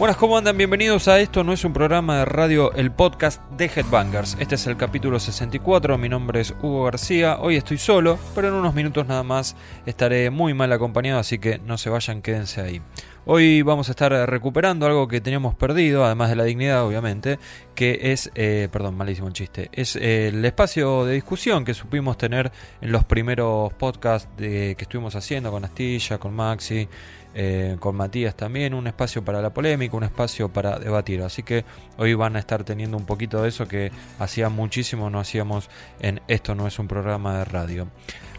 Buenas, ¿cómo andan? Bienvenidos a esto. No es un programa de radio, el podcast de Headbangers. Este es el capítulo 64. Mi nombre es Hugo García. Hoy estoy solo, pero en unos minutos nada más estaré muy mal acompañado, así que no se vayan, quédense ahí. Hoy vamos a estar recuperando algo que teníamos perdido, además de la dignidad, obviamente, que es, eh, perdón, malísimo el chiste, es eh, el espacio de discusión que supimos tener en los primeros podcasts que estuvimos haciendo con Astilla, con Maxi, eh, con Matías también, un espacio para la polémica, un espacio para debatir. Así que hoy van a estar teniendo un poquito de eso que hacía muchísimo no hacíamos en Esto no es un programa de radio.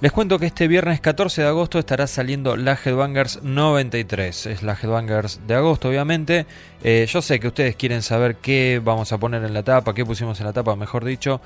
Les cuento que este viernes 14 de agosto estará saliendo la Headbangers 93. Es la De agosto, obviamente. Eh, yo sé que ustedes quieren saber qué vamos a poner en la tapa, qué pusimos en la tapa, mejor dicho.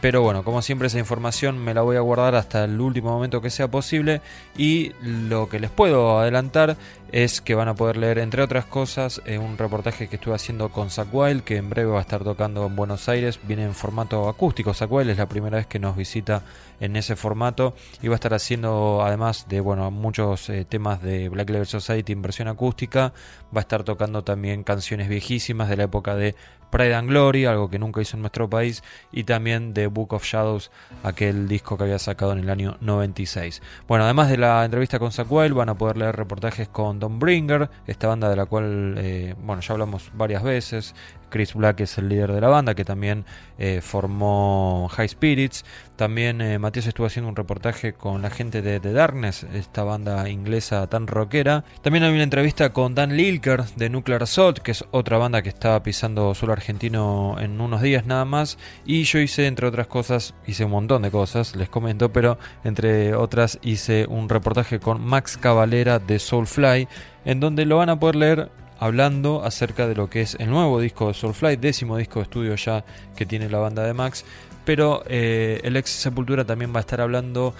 Pero bueno, como siempre esa información me la voy a guardar hasta el último momento que sea posible y lo que les puedo adelantar es que van a poder leer, entre otras cosas, eh, un reportaje que estuve haciendo con Zack Wild, que en breve va a estar tocando en Buenos Aires, viene en formato acústico. Zack Wild es la primera vez que nos visita en ese formato y va a estar haciendo, además de bueno muchos eh, temas de Black Label Society en versión acústica, va a estar tocando también canciones viejísimas de la época de Pride and Glory, algo que nunca hizo en nuestro país, y también de Book of Shadows, aquel disco que había sacado en el año 96. Bueno, además de la entrevista con Zack Wild, van a poder leer reportajes con Don Bringer, esta banda de la cual, eh, bueno, ya hablamos varias veces. Chris Black es el líder de la banda, que también eh, formó High Spirits. También eh, Matías estuvo haciendo un reportaje con la gente de The Darkness, esta banda inglesa tan rockera. También hay una entrevista con Dan Lilker de Nuclear Assault, que es otra banda que está pisando suelo argentino en unos días nada más. Y yo hice, entre otras cosas, hice un montón de cosas, les comento, pero entre otras hice un reportaje con Max Cavalera de Soulfly, en donde lo van a poder leer hablando acerca de lo que es el nuevo disco de Soulfly, décimo disco de estudio ya que tiene la banda de Max. Pero eh, el ex Sepultura también va a estar hablando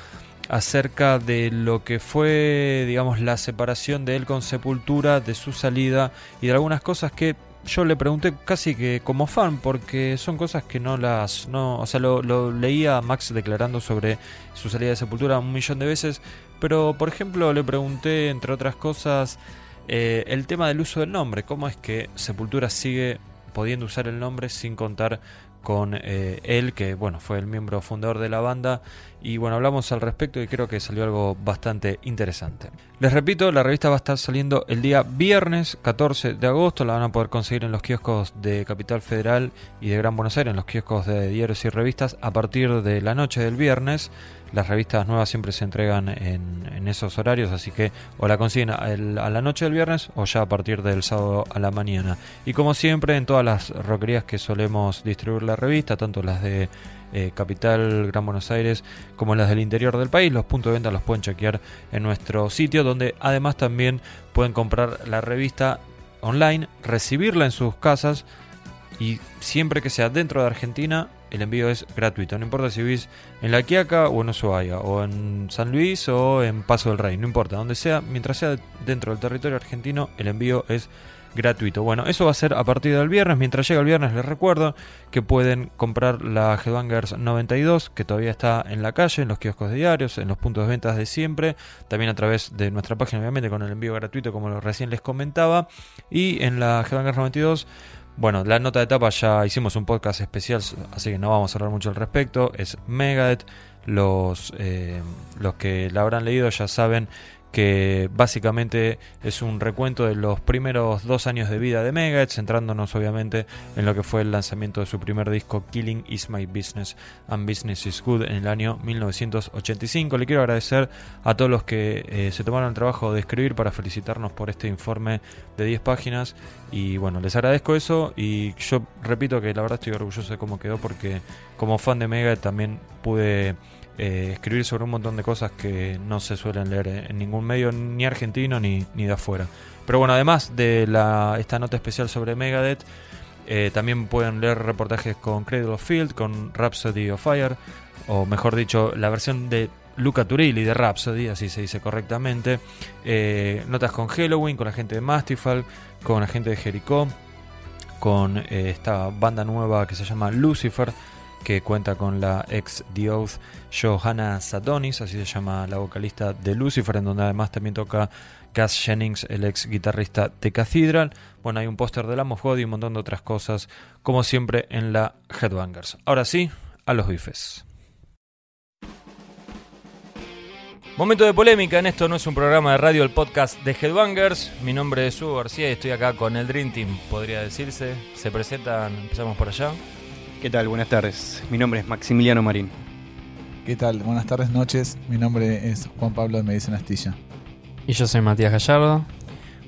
acerca de lo que fue, digamos, la separación de él con Sepultura, de su salida y de algunas cosas que yo le pregunté casi que como fan, porque son cosas que no las. No, o sea, lo, lo leía Max declarando sobre su salida de Sepultura un millón de veces, pero por ejemplo le pregunté, entre otras cosas, eh, el tema del uso del nombre, cómo es que Sepultura sigue pudiendo usar el nombre sin contar con eh, él, que bueno, fue el miembro fundador de la banda. Y bueno, hablamos al respecto y creo que salió algo bastante interesante. Les repito, la revista va a estar saliendo el día viernes 14 de agosto. La van a poder conseguir en los kioscos de Capital Federal y de Gran Buenos Aires, en los kioscos de diarios y revistas, a partir de la noche del viernes. Las revistas nuevas siempre se entregan en, esos horarios, así que o la consiguen a la noche del viernes o ya a partir del sábado a la mañana. Y como siempre, en todas las roquerías que solemos distribuir la revista, tanto las de eh, Capital, Gran Buenos Aires, como las del interior del país, los puntos de venta los pueden chequear en nuestro sitio, donde además también pueden comprar la revista online, recibirla en sus casas y siempre que sea dentro de Argentina el envío es gratuito. No importa si vivís en La Quiaca o en Ushuaia, o en San Luis o en Paso del Rey, no importa, donde sea, mientras sea dentro del territorio argentino, el envío es gratuito. Bueno, eso va a ser a partir del viernes. Mientras llega el viernes, les recuerdo que pueden comprar la Headbangers 92, que todavía está en la calle, en los kioscos de diarios, en los puntos de ventas de siempre. También a través de nuestra página, obviamente, con el envío gratuito, como recién les comentaba. Y en la Headbangers 92 bueno, la nota de etapa ya hicimos un podcast especial, así que no vamos a hablar mucho al respecto. Es Megadeth. Los, eh, los que la habrán leído ya saben que básicamente es un recuento de los primeros dos años de vida de Megadeth, centrándonos obviamente en lo que fue el lanzamiento de su primer disco Killing Is My Business and Business Is Good en el año 1985. Le quiero agradecer a todos los que eh, se tomaron el trabajo de escribir para felicitarnos por este informe de 10 páginas y bueno, les agradezco eso y yo repito que la verdad estoy orgulloso de cómo quedó porque como fan de Megadeth también pude eh, escribir sobre un montón de cosas que no se suelen leer en ningún medio ni argentino ni, ni de afuera. Pero bueno, además de la, esta nota especial sobre Megadeth, eh, también pueden leer reportajes con Cradle of Field, con Rhapsody of Fire, o mejor dicho, la versión de Luca Turilli de Rhapsody, así se dice correctamente. Eh, notas con Halloween, con la gente de Mastifal, con la gente de Jericho, con esta banda nueva que se llama Lucifer que cuenta con la ex The Johanna Sadonis, así se llama la vocalista de Lucifer, en donde además también toca Cass Jennings, el ex guitarrista de Cathedral. Bueno, hay un póster de of God y un montón de otras cosas, como siempre en la Headbangers. Ahora sí, a los bifes. Momento de polémica, en esto no es un programa de radio, el podcast de Headbangers. Mi nombre es Hugo García y estoy acá con el Dream Team, podría decirse. Se presentan, empezamos por allá. ¿Qué tal? Buenas tardes. Mi nombre es Maximiliano Marín. ¿Qué tal? Buenas tardes, noches. Mi nombre es Juan Pablo de Medicina Astilla. Y yo soy Matías Gallardo.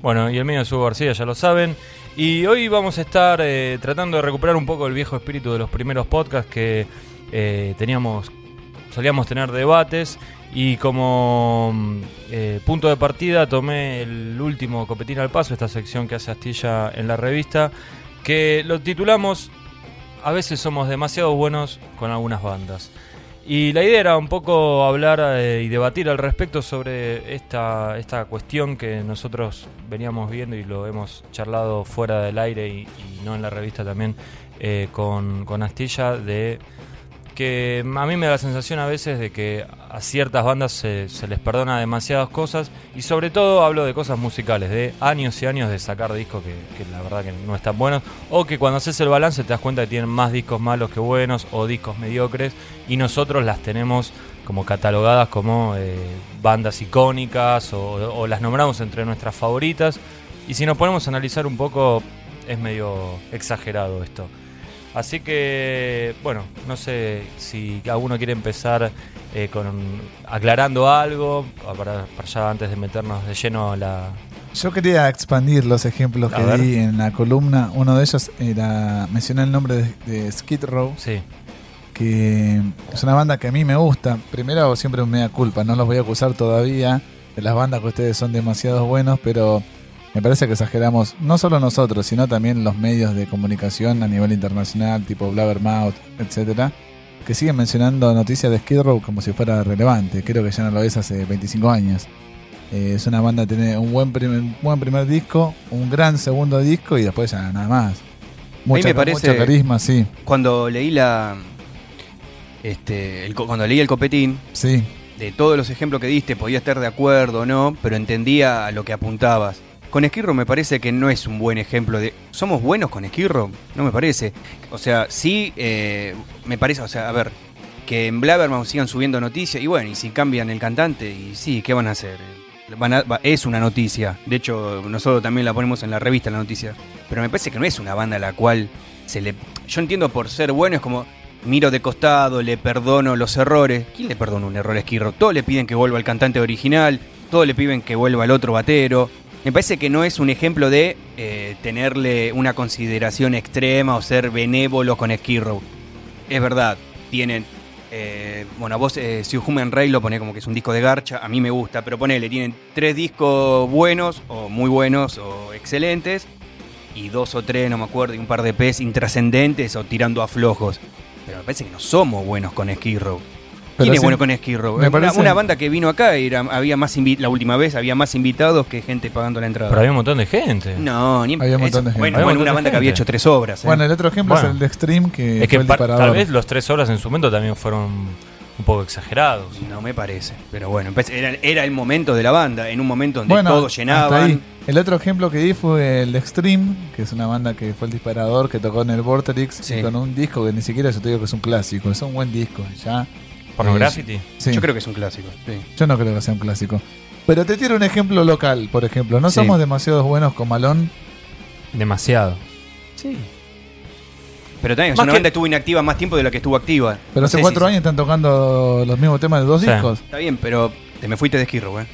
Bueno, y el mío es Hugo García, ya lo saben. Y hoy vamos a estar eh, tratando de recuperar un poco el viejo espíritu de los primeros podcasts que eh, teníamos, solíamos tener debates. Y como mm, eh, punto de partida tomé el último Copetín al Paso, esta sección que hace Astilla en la revista, que lo titulamos a veces somos demasiado buenos con algunas bandas. Y la idea era un poco hablar eh, y debatir al respecto sobre esta, esta cuestión que nosotros veníamos viendo y lo hemos charlado fuera del aire y, no en la revista también eh, con, con Astilla de que a mí me da la sensación a veces de que a ciertas bandas se, les perdona demasiadas cosas y sobre todo hablo de cosas musicales, de años y años de sacar discos que, la verdad que no están buenos o que cuando haces el balance te das cuenta que tienen más discos malos que buenos o discos mediocres y nosotros las tenemos como catalogadas como eh, bandas icónicas o, o las nombramos entre nuestras favoritas y si nos ponemos a analizar un poco es medio exagerado esto. Así que, bueno, no sé si alguno quiere empezar eh, con aclarando algo para, ya antes de meternos de lleno la... Yo quería expandir los ejemplos que di en la columna. Uno de ellos era, mencioné el nombre de, Skid Row. Sí. Que es una banda que a mí me gusta. Primero siempre me da culpa, no los voy a acusar todavía de las bandas que ustedes son demasiado buenos, pero me parece que exageramos, no solo nosotros, sino también los medios de comunicación a nivel internacional, tipo Blabbermouth, etcétera, que siguen mencionando noticias de Skid Row como si fuera relevante. Creo que ya no lo es hace 25 años. Eh, es una banda que tiene un buen primer, buen primer disco, un gran segundo disco y después ya nada más. Mucha, me parece, mucho carisma, sí. Cuando leí la. Este, el, cuando leí el copetín, sí. de todos los ejemplos que diste, podía estar de acuerdo o no, pero entendía a lo que apuntabas. Con Esquirro me parece que no es un buen ejemplo de. ¿Somos buenos con Esquirro? No me parece. O sea, sí, eh, me parece. O sea, a ver, que en Blabbermouth sigan subiendo noticias. Y bueno, y si cambian el cantante, y sí, ¿qué van a hacer? es una noticia. De hecho, nosotros también la ponemos en la revista, la noticia. Pero me parece que no es una banda a la cual se le. Yo entiendo por ser bueno, es como. Miro de costado, le perdono los errores. ¿Quién le perdona un error a Esquirro? Todos le piden que vuelva el cantante original, todos le piden que vuelva el otro batero. Me parece que no es un ejemplo de eh, tenerle una consideración extrema o ser benévolo con Skid Es verdad, tienen. Eh, bueno, vos, eh, si Human Ray lo pone como que es un disco de garcha, a mí me gusta, pero ponele, tienen tres discos buenos, o muy buenos, o excelentes, y dos o tres, no me acuerdo, y un par de P's intrascendentes o tirando a flojos. pero me parece que no somos buenos con Skid Row. Pero ¿Quién es bueno con me Una, parece- una banda que vino acá, era, había más invi- la última vez había más invitados que gente pagando la entrada. Pero había un montón de gente. No, ni Había un montón de gente. Bueno, bueno, una banda que había hecho tres obras. ¿eh? Bueno, el otro ejemplo Bueno. es el de Extreme, que, es que fue el pa- disparador. tal vez los tres horas en su momento también fueron un poco exagerados. No me parece. Pero bueno, empe- era, era el momento de la banda, en un momento donde Bueno, todos llenaban. El otro ejemplo que di fue el de Extreme, que es una banda que fue el disparador que tocó en el Vorterix Sí. y con un disco que ni siquiera yo te digo que es un clásico, es un buen disco. Ya. Pornography. Sí. Yo creo que es un clásico. sí. Yo no creo que sea un clásico. Pero te tiro un ejemplo local, por ejemplo. No Sí. somos demasiado buenos con Malón. Demasiado. Pero también es Más una que- banda que estuvo inactiva más tiempo de la que estuvo activa. Pero No hace sé cuatro si- años están tocando los mismos temas de dos Sí. discos. Está bien, pero te me fuiste de esquirro, ¿eh?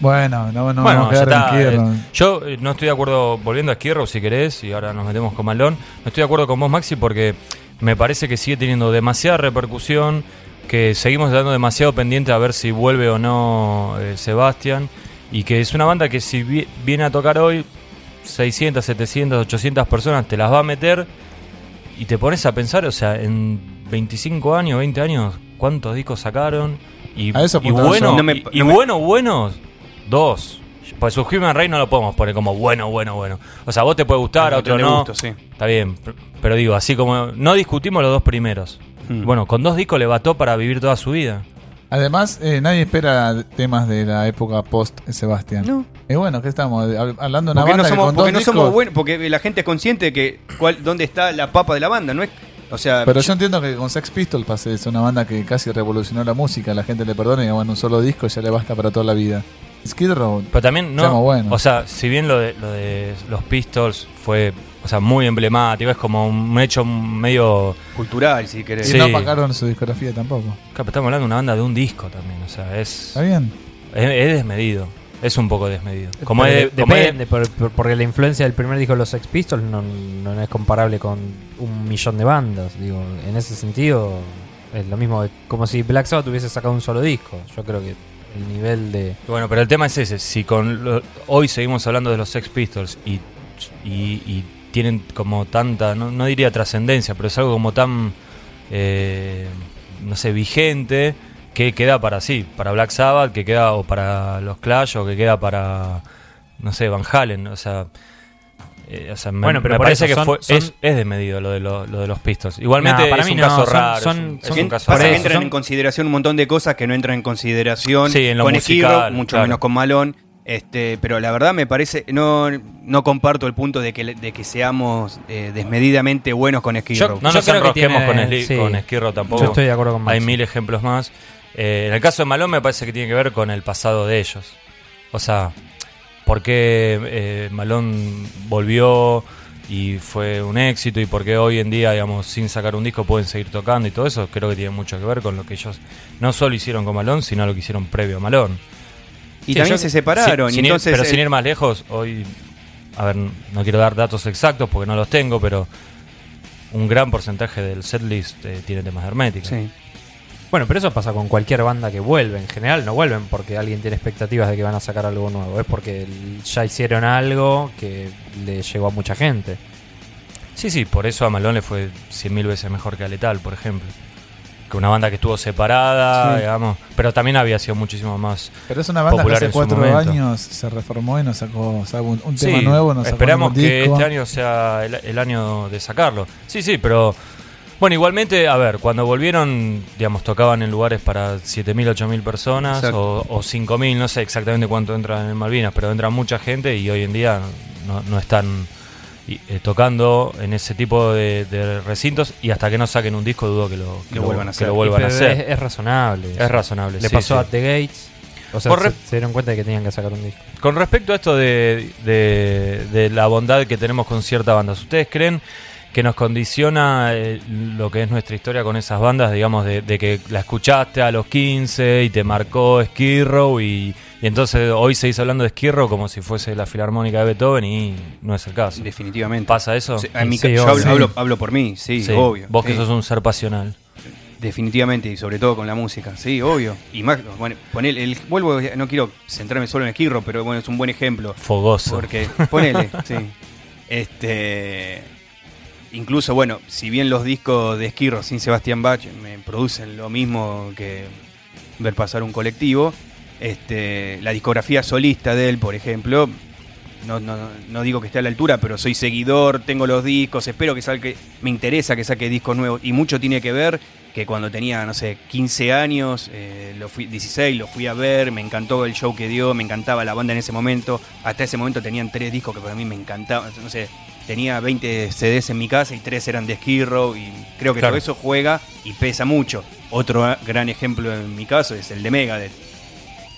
Bueno, no, no bueno, vamos a ya quedar está. en eh, yo eh, no estoy de acuerdo, volviendo a Skierro si querés, y ahora nos metemos con Malón, no estoy de acuerdo con vos, Maxi, porque me parece que sigue teniendo demasiada repercusión, que seguimos dando demasiado pendiente a ver si vuelve o no eh, Sebastián, y que es una banda que si vi- viene a tocar hoy, 600, 700, 800 personas te las va a meter, y te pones a pensar, o sea, en 25 años, 20 años, ¿cuántos discos sacaron? Y, A eso y bueno. No me- y, y no me- bueno, buenos, dos. Pues su Human Ray no lo podemos poner como bueno, bueno, bueno. O sea, a vos te puede gustar, a otro no. gusto, sí. Está bien, pero digo, así como no discutimos los dos primeros. Hmm. Bueno, con dos discos le bató para vivir toda su vida. Además, eh, nadie espera temas de la época post Sebastián. No. Y bueno, ¿qué estamos? Hab- Hablando de una Porque banda no que con porque dos no somos discos- buenos, porque la gente es consciente de que cuál, dónde está la papa de la banda, ¿no es? O sea, Pero yo entiendo que con Sex Pistols pase, es una banda que casi revolucionó la música, la gente le perdona y bueno, un solo disco ya le basta para toda la vida. Skid Row, Pero también no. O sea, si bien lo de, lo de los Pistols fue sea, muy emblemático, es como un hecho medio. cultural, si querés. y Sí. no pagaron su discografía tampoco. Claro, Estamos hablando de una banda de un disco también, o sea, es. ¿Está bien? Es, es desmedido. Es un poco desmedido. Como Pero es, de- como es- depende, por- por- porque la influencia del primer disco de los Sex Pistols no, no es comparable con un millón de bandas. Digo, en ese sentido es lo mismo, como si Black Sabbath hubiese sacado un solo disco. Yo creo que el nivel de... Bueno, pero el tema es ese. Si con lo- hoy seguimos hablando de los Sex Pistols y, y- y tienen como tanta, no, no diría trascendencia, pero es algo como tan, eh, no sé, vigente, que queda para sí, para Black Sabbath, que queda o para los Clash o que queda para, no sé, Van Halen. O sea, eh, o sea, me, Bueno, pero me parece que son- fue, son- es, es desmedido lo de, lo, lo de los Pistols. Igualmente para es mí un no, caso son- raro. son- es un, es un caso Pasa que entran en consideración un montón de cosas que no entran en consideración Sí, en lo con musical, mucho claro. menos con Malón. Este, pero la verdad me parece, no, no comparto el punto de que, de que seamos eh, desmedidamente buenos con Yo- Row. No Yo nos creo que enrosquemos tiene- con, Sli- sí. con Esquirro tampoco. Yo estoy de acuerdo con Maxi. Hay mil ejemplos más. Eh, en el caso de Malón me parece que tiene que ver con el pasado de ellos. O sea, por qué eh, Malón volvió y fue un éxito y por qué hoy en día, digamos, sin sacar un disco pueden seguir tocando y todo eso, creo que tiene mucho que ver con lo que ellos no solo hicieron con Malón, sino lo que hicieron previo a Malón. Y Sí, también yo- se separaron. sin- y sin ir- entonces, pero el- sin ir más lejos, hoy, a ver, no quiero dar datos exactos porque no los tengo, pero un gran porcentaje del setlist eh, tiene temas de hermética. sí. Bueno, pero eso pasa con cualquier banda que vuelve. En general no vuelven porque alguien tiene expectativas de que van a sacar algo nuevo. Es porque ya hicieron algo que le llegó a mucha gente. Sí, sí, por eso a Malone le fue cien mil veces mejor que a Letal, por ejemplo. Que una banda que estuvo separada, Sí. digamos. Pero también había sido muchísimo más. Pero es una banda que hace cuatro años se reformó y nos sacó, sacó un, un tema Sí, nuevo. Nos esperamos que disco. este año sea el, el año de sacarlo. Sí, sí, pero. Bueno, igualmente, a ver, cuando volvieron, digamos, tocaban en lugares para 7.000, 8.000 personas Exacto. o, o 5.000, no sé exactamente cuánto entran en Malvinas, pero entra mucha gente y hoy en día no, no están y, eh, tocando en ese tipo de, de recintos y hasta que no saquen un disco dudo que lo, que Lo vuelvan a hacer. lo vuelvan a Pero hacer. Es, es razonable. Es razonable. Le sí, pasó sí. a The Gates. O sea, se, dieron cuenta de que tenían que sacar un disco. Con respecto a esto de, de- de la bondad que tenemos con ciertas bandas, ¿ustedes creen que nos condiciona eh, lo que es nuestra historia con esas bandas? Digamos, de, de que la escuchaste a los 15 y te marcó Skid Row y, y entonces hoy seguís hablando de Row como si fuese la filarmónica de Beethoven y no es el caso. Definitivamente. ¿Pasa eso? Sí, en mi Sí, yo hablo, Sí. hablo- hablo por mí, sí, Sí, obvio. Vos que sos un ser pasional. Definitivamente, y sobre todo con la música, sí, obvio. Y más, bueno, ponele, el, vuelvo, no quiero centrarme solo en Row, pero bueno, es un buen ejemplo. Fogoso. Porque, ponele, sí. Este. incluso, bueno, si bien los discos de Esquirro sin Sebastián Bach me producen lo mismo que ver pasar un colectivo, este, la discografía solista de él, por ejemplo, no, no, no digo que esté a la altura, pero soy seguidor, tengo los discos, espero que salga, me interesa que saque discos nuevos y mucho tiene que ver que cuando tenía, no sé, 15 años, eh, lo fui, 16, lo fui a ver, me encantó el show que dio, me encantaba la banda en ese momento, hasta ese momento tenían tres discos que para mí me encantaban, no sé, tenía 20 CDs en mi casa y tres eran de Skirrow y creo que Claro. todo eso juega y pesa mucho. Otro gran ejemplo en mi caso es el de Megadeth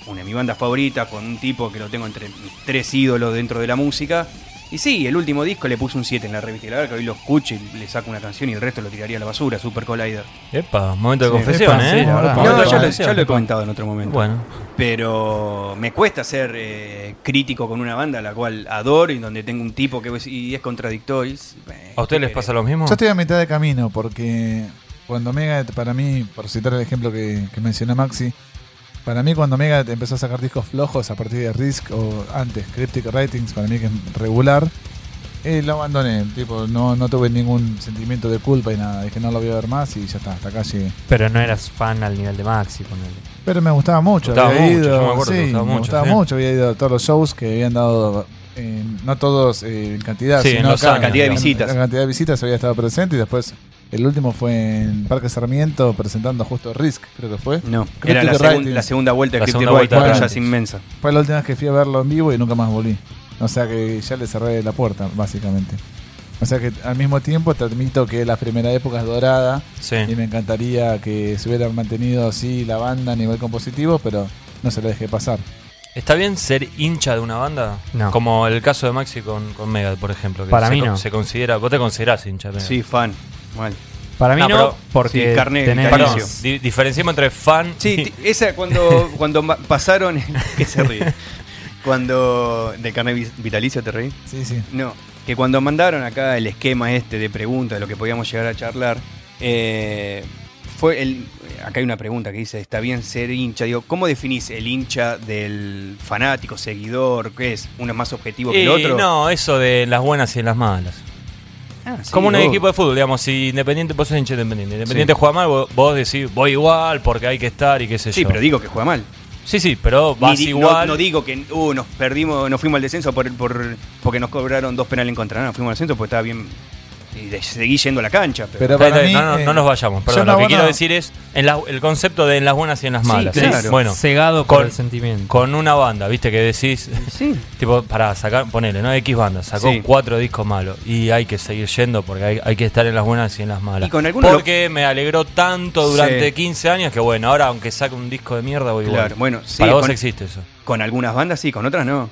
una de mis bandas favoritas, con un tipo que lo tengo entre mis tres ídolos dentro de la música. Y sí, el último disco le puse un 7 en la revista. Y la verdad que hoy lo escucho y le saco una canción y el resto lo tiraría a la basura, Super Collider. Epa, momento de Sí, confesión, epa, ¿eh? sí, la No, de ya lo, confesión. ya lo he comentado en otro momento. Bueno, Pero me cuesta ser eh, crítico con una banda a la cual adoro y donde tengo un tipo que y es contradictorio. Eh, ¿a ustedes les ¿qué pasa lo mismo? Yo estoy a mitad de camino porque cuando Megadeth, para mí, por citar el ejemplo que, que mencionó Maxi, para mí cuando Megadeth empezó a sacar discos flojos a partir de Risk o antes, Cryptic Writings, para mí que es regular, eh, lo abandoné. Tipo, no, no tuve ningún sentimiento de culpa y nada. Dije, no lo voy a ver más y ya está, hasta acá llegué. Pero no eras fan al nivel de Maxi, ponele. Pero me gustaba mucho, Gustaba había mucho, ido, yo me acuerdo sí, gustaba me mucho, gustaba sí. mucho, había ido a todos los shows que habían dado, eh, no todos eh, en cantidad, Sí, en sino acá, años, cantidad de en- visitas. La cantidad de visitas había estado presente y después el último fue en Parque Sarmiento presentando justo Risk, creo que fue. No, Cryptic era la, segun- la segunda vuelta de La Cryptic segunda vuelta White, de ya es inmensa. Fue la última vez que fui a verlo en vivo y nunca más volví. O sea que ya le cerré la puerta, básicamente. O sea que al mismo tiempo te admito que la primera época es dorada Sí. y me encantaría que se hubiera mantenido así la banda a nivel compositivo, pero no se la dejé pasar. ¿Está bien ser hincha de una banda? No. Como el caso de Maxi con, con Megadeth, por ejemplo. Que Para se mí no. Se considera, vos te considerás hincha de Megadeth. Sí, fan. Mal. Para mí No, no, porque sí, carne tenés- Perdón, Vitalicio. di- diferenciemos entre fan Sí, y... esa cuando, cuando ma- pasaron. que se ríe? Cuando. ¿De carne vi- vitalicio te reí? Sí, sí. No, que cuando mandaron acá el esquema este de preguntas de lo que podíamos llegar a charlar, eh, fue el. Acá hay una pregunta que dice: ¿está bien ser hincha? Digo, ¿cómo definís el hincha del fanático, seguidor? ¿Qué es? ¿Uno es más objetivo que el Y otro? no, eso de las buenas y las malas. Ah, sí, Como un equipo de fútbol, digamos, si Independiente, vos sos hincha de Independiente, Independiente juega mal, vos, vos decís, voy igual porque hay que estar y qué sé Sí, yo. pero digo que juega mal. Sí, sí, pero vas Ni igual. No, no digo que uh, nos perdimos, nos fuimos al descenso por, por- porque nos cobraron dos penales en contra. No, fuimos al descenso porque estaba bien. Y de- seguí yendo a la cancha. Pero, Pero Está para bien, mí, no, no, eh, no nos vayamos, perdón. Lo que quiero decir es en la- el concepto de en las buenas y en las Sí, malas. claro. Bueno, cegado por con- el sentimiento. con una banda, viste, que decís, sí. tipo, para sacar, ponele, ¿no? X banda, sacó Sí. cuatro discos malos y hay que seguir yendo porque hay, hay que estar en las buenas y en las malas. Y con lo- porque me alegró tanto durante Sí. 15 años que bueno, ahora aunque saque un disco de mierda voy Claro, igual. bueno, sí, Para vos con- existe eso. Con algunas bandas sí, con otras no.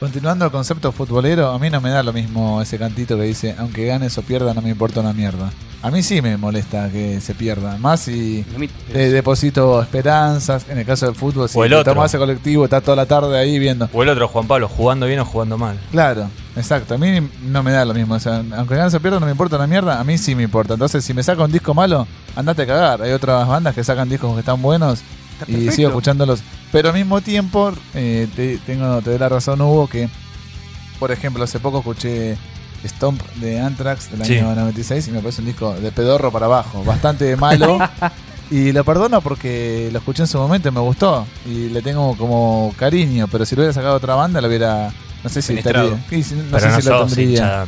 Continuando el concepto futbolero, a mí no me da lo mismo ese cantito que dice, aunque ganes o pierda, no me importa una mierda. A mí sí me molesta que se pierda, más si deposito esperanzas, en el caso del fútbol, si O el otro. tomas ese colectivo, está toda la tarde ahí viendo. O el otro, Juan Pablo, jugando bien o jugando mal. Claro, exacto, a mí no me da lo mismo, o sea, aunque ganes o pierda, no me importa una mierda, a mí sí me importa. Entonces, si me saca un disco malo, andate a cagar. Hay otras bandas que sacan discos que están buenos y sigo escuchándolos. Pero al mismo tiempo, eh, te, tengo, te doy la razón, Hugo, que, por ejemplo, hace poco escuché Stomp de Anthrax del Sí. año 96 y me parece un disco de pedorro para abajo, bastante malo. y lo perdono porque lo escuché en su momento y me gustó. Y le tengo como cariño, pero si lo hubiera sacado otra banda, lo hubiera. No sé si Penetrado. estaría. sí, sí, no pero sé no si lo tendría.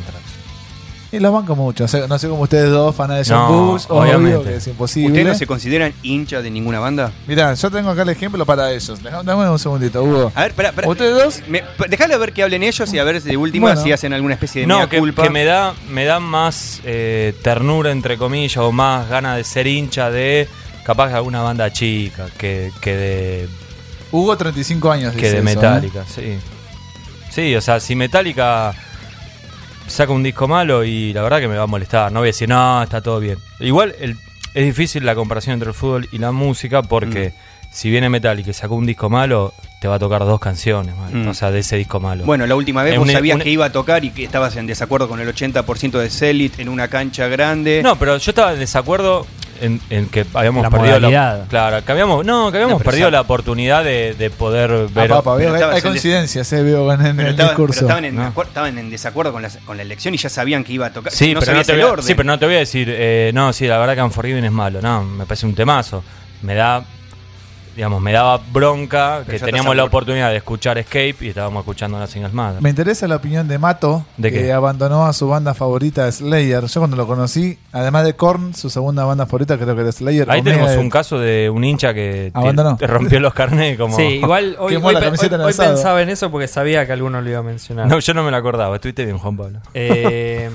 Y los banco mucho. O sea, no sé cómo ustedes dos, fanas de No, John Bush, obvio obviamente. que es imposible. ¿Ustedes no se consideran hincha de ninguna banda? Mirá, yo tengo acá el ejemplo para ellos. Dejá- Dame un segundito, Hugo. A ver, pará, pará. ¿Ustedes dos? Me, pa- dejalo ver que hablen ellos y a ver de última Bueno. si hacen alguna especie de No, mea que, culpa. que me da me da más eh, ternura, entre comillas, o más ganas de ser hincha de capaz de alguna banda chica que, que de, Hugo, 35 años. que dice de eso, ¿eh? Metallica, sí. Sí, o sea, si Metallica saca un disco malo y la verdad que me va a molestar, no voy a decir, no, está todo bien. Igual el- es difícil la comparación entre el fútbol y la música porque Mm. si viene Metallica y sacó un disco malo, te va a tocar dos canciones, man, Mm. o sea, de ese disco malo. Bueno, la última vez vos un- sabías un- que iba a tocar y que estabas en desacuerdo con el 80% de Celit en una cancha grande. No, pero yo estaba en desacuerdo en, en que habíamos La perdido modalidad. la, claro, que habíamos, no, que habíamos No, perdido la oportunidad de, de poder Ah, ver. papá, veo hay en des- coincidencias, eh, veo en, el estaban, discurso. estaban en, ¿no? estaban en desacuerdo con la, con la elección y ya sabían que iba a tocar. Sí, no pero no sabías te el voy a, orden. sí, pero no te voy a decir, eh, no, sí, la verdad que Unforgiven es malo, no, me parece un temazo. Me da, digamos, me daba bronca Pero que teníamos la oportunidad de escuchar Escape y estábamos escuchando las Singles Mother. Me interesa la opinión de Mato, ¿De que qué? abandonó a su banda favorita Slayer. Yo cuando lo conocí, además de Korn, su segunda banda favorita creo que era Slayer. Ahí tenemos un caso de un hincha que te, Abandonó. te rompió los carnés como... Sí, igual hoy, hoy hoy- pensaba en eso porque sabía que alguno lo iba a mencionar. No, yo no me lo acordaba, estuviste bien, Juan Pablo. Eh,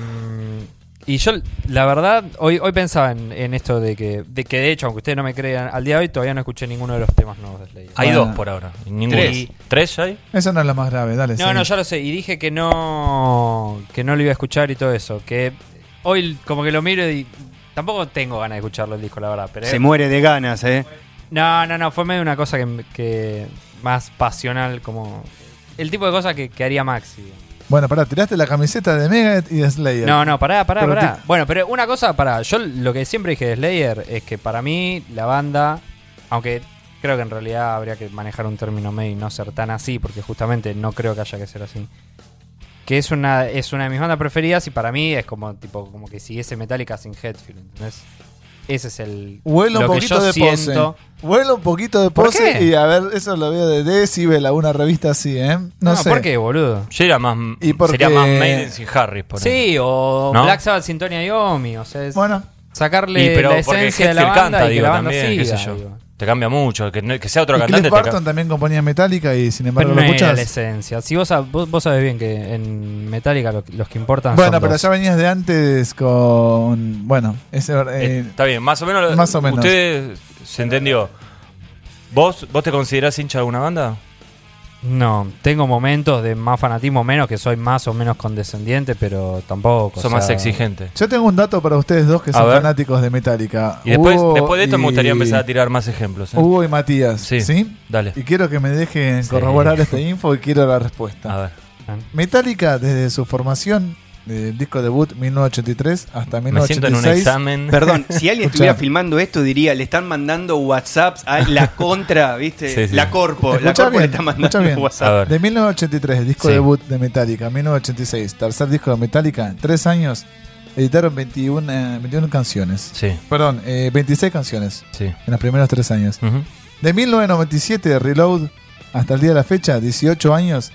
y yo, la verdad, hoy, hoy pensaba en, en esto de que, de que, de hecho, aunque ustedes no me crean, al día de hoy todavía no escuché ninguno de los temas nuevos de Slayer. Hay Bueno. dos por ahora. ninguno. Tres. ¿Tres ya hay? Eso no es lo más grave, dale. No, no, ya lo sé. Y dije que no, que no lo iba a escuchar y todo eso. Que hoy como que lo miro y tampoco tengo ganas de escucharlo el disco, la verdad. Pero Se muere de ganas, ¿eh? no, no, no, fue medio una cosa que, que más pasional, como el tipo de cosa que, que haría Maxi. Bueno, pará, tiraste la camiseta de Megadeth y de Slayer. No, no, pará, pará, Pero pará. te- Bueno, pero una cosa, pará. Yo lo que siempre dije de Slayer es que para mí la banda, aunque creo que en realidad habría que manejar un término medio y no ser tan así, porque justamente no creo que haya que ser así. Que es una, es una de mis bandas preferidas y para mí es como tipo como que siguiese Metallica sin Headfield, ¿entendés? Ese es el Huele un poquito de siento. pose. Huele un poquito de ¿Por pose qué? y a ver, eso lo veo de Decibel, alguna revista así, ¿eh? No, No, sé. ¿por qué, boludo? Yo era más. Y porque- Sería más Maiden sin Harris, por ejemplo. Sí, o ¿No? Black Sabbath, Sintonia y Omi, o sea, es Bueno, sacarle Y pero la esencia de la banda canta, y que digo, la banda también, qué siga. sé yo. digo. Te cambia mucho. Que, no- que sea otro y cantante. Cliff Barton también componía Metallica y sin Pero embargo no lo era la esencia. Si vos, vos, vos sabés bien que en Metallica lo- los que importan Bueno, son pero dos. ya venías de antes con. Bueno, ese. Eh, eh, Está bien, más o menos. Más o menos. Usted se entendió. ¿Vos, ¿Vos te considerás hincha de alguna banda? No, tengo momentos de más fanatismo menos, que soy más o menos condescendiente, pero tampoco. Sos o más sea, exigente. yo tengo un dato para ustedes dos que A son ver. fanáticos de Metallica. Y después, Hugo después de esto me gustaría empezar a tirar más ejemplos. ¿eh? Hugo y Matías. Sí. Sí. Dale. Y quiero que me dejen Sí. corroborar esta info y quiero la respuesta. A ver. Metallica, desde su formación, del disco debut 1983 hasta Me siento en un 1986. examen. Perdón, si alguien estuviera filmando esto, diría, le están mandando WhatsApps a la contra, ¿viste? Sí, sí. La Corpo. La Corpo le bien, está escuchá mandando bien. WhatsApp. De 1983, disco Sí. debut de Metallica. 1986, tercer disco de Metallica. Tres años, editaron 21, eh, 21 canciones. Sí, Perdón, eh, 26 canciones sí. en los primeros tres años. Ujú. De 1997, Reload, hasta el día de la fecha, 18 años,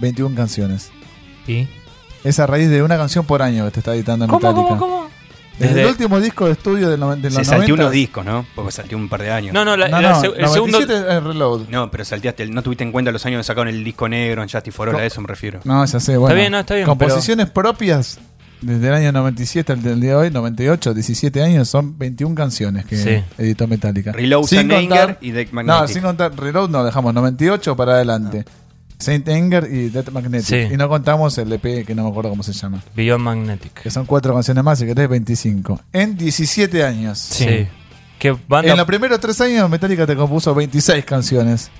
21 canciones. ¿Y? Es a raíz de una canción por año que te está editando ¿Cómo, Metallica. cómo, cómo? Desde, Desde- el último disco de estudio del noven- de los Se salteó 90. unos discos, ¿no? Porque salteó un par de años. No, no, la- No, la no, seg- el segundo. 97 es Reload. No, pero salteaste, el- no tuviste en cuenta los años que sacaron el disco negro en Justice for All, a eso me refiero. No, ya sé, bueno. bien, no, está bien, Composiciones propias desde el año 97 al del día de hoy, 98, 17 años, son 21 canciones que Sí. editó Metallica. Reload, Sin contar- y No, Magnetic. sin contar Reload no, dejamos 98 para adelante. Saint Anger y Death Magnetic. Sí. Y no contamos el EP que no me acuerdo cómo se llama. Beyond Magnetic. Que son cuatro canciones más, si querés 25. En 17 años. Sí. En los primeros tres años Metallica te compuso 26 canciones.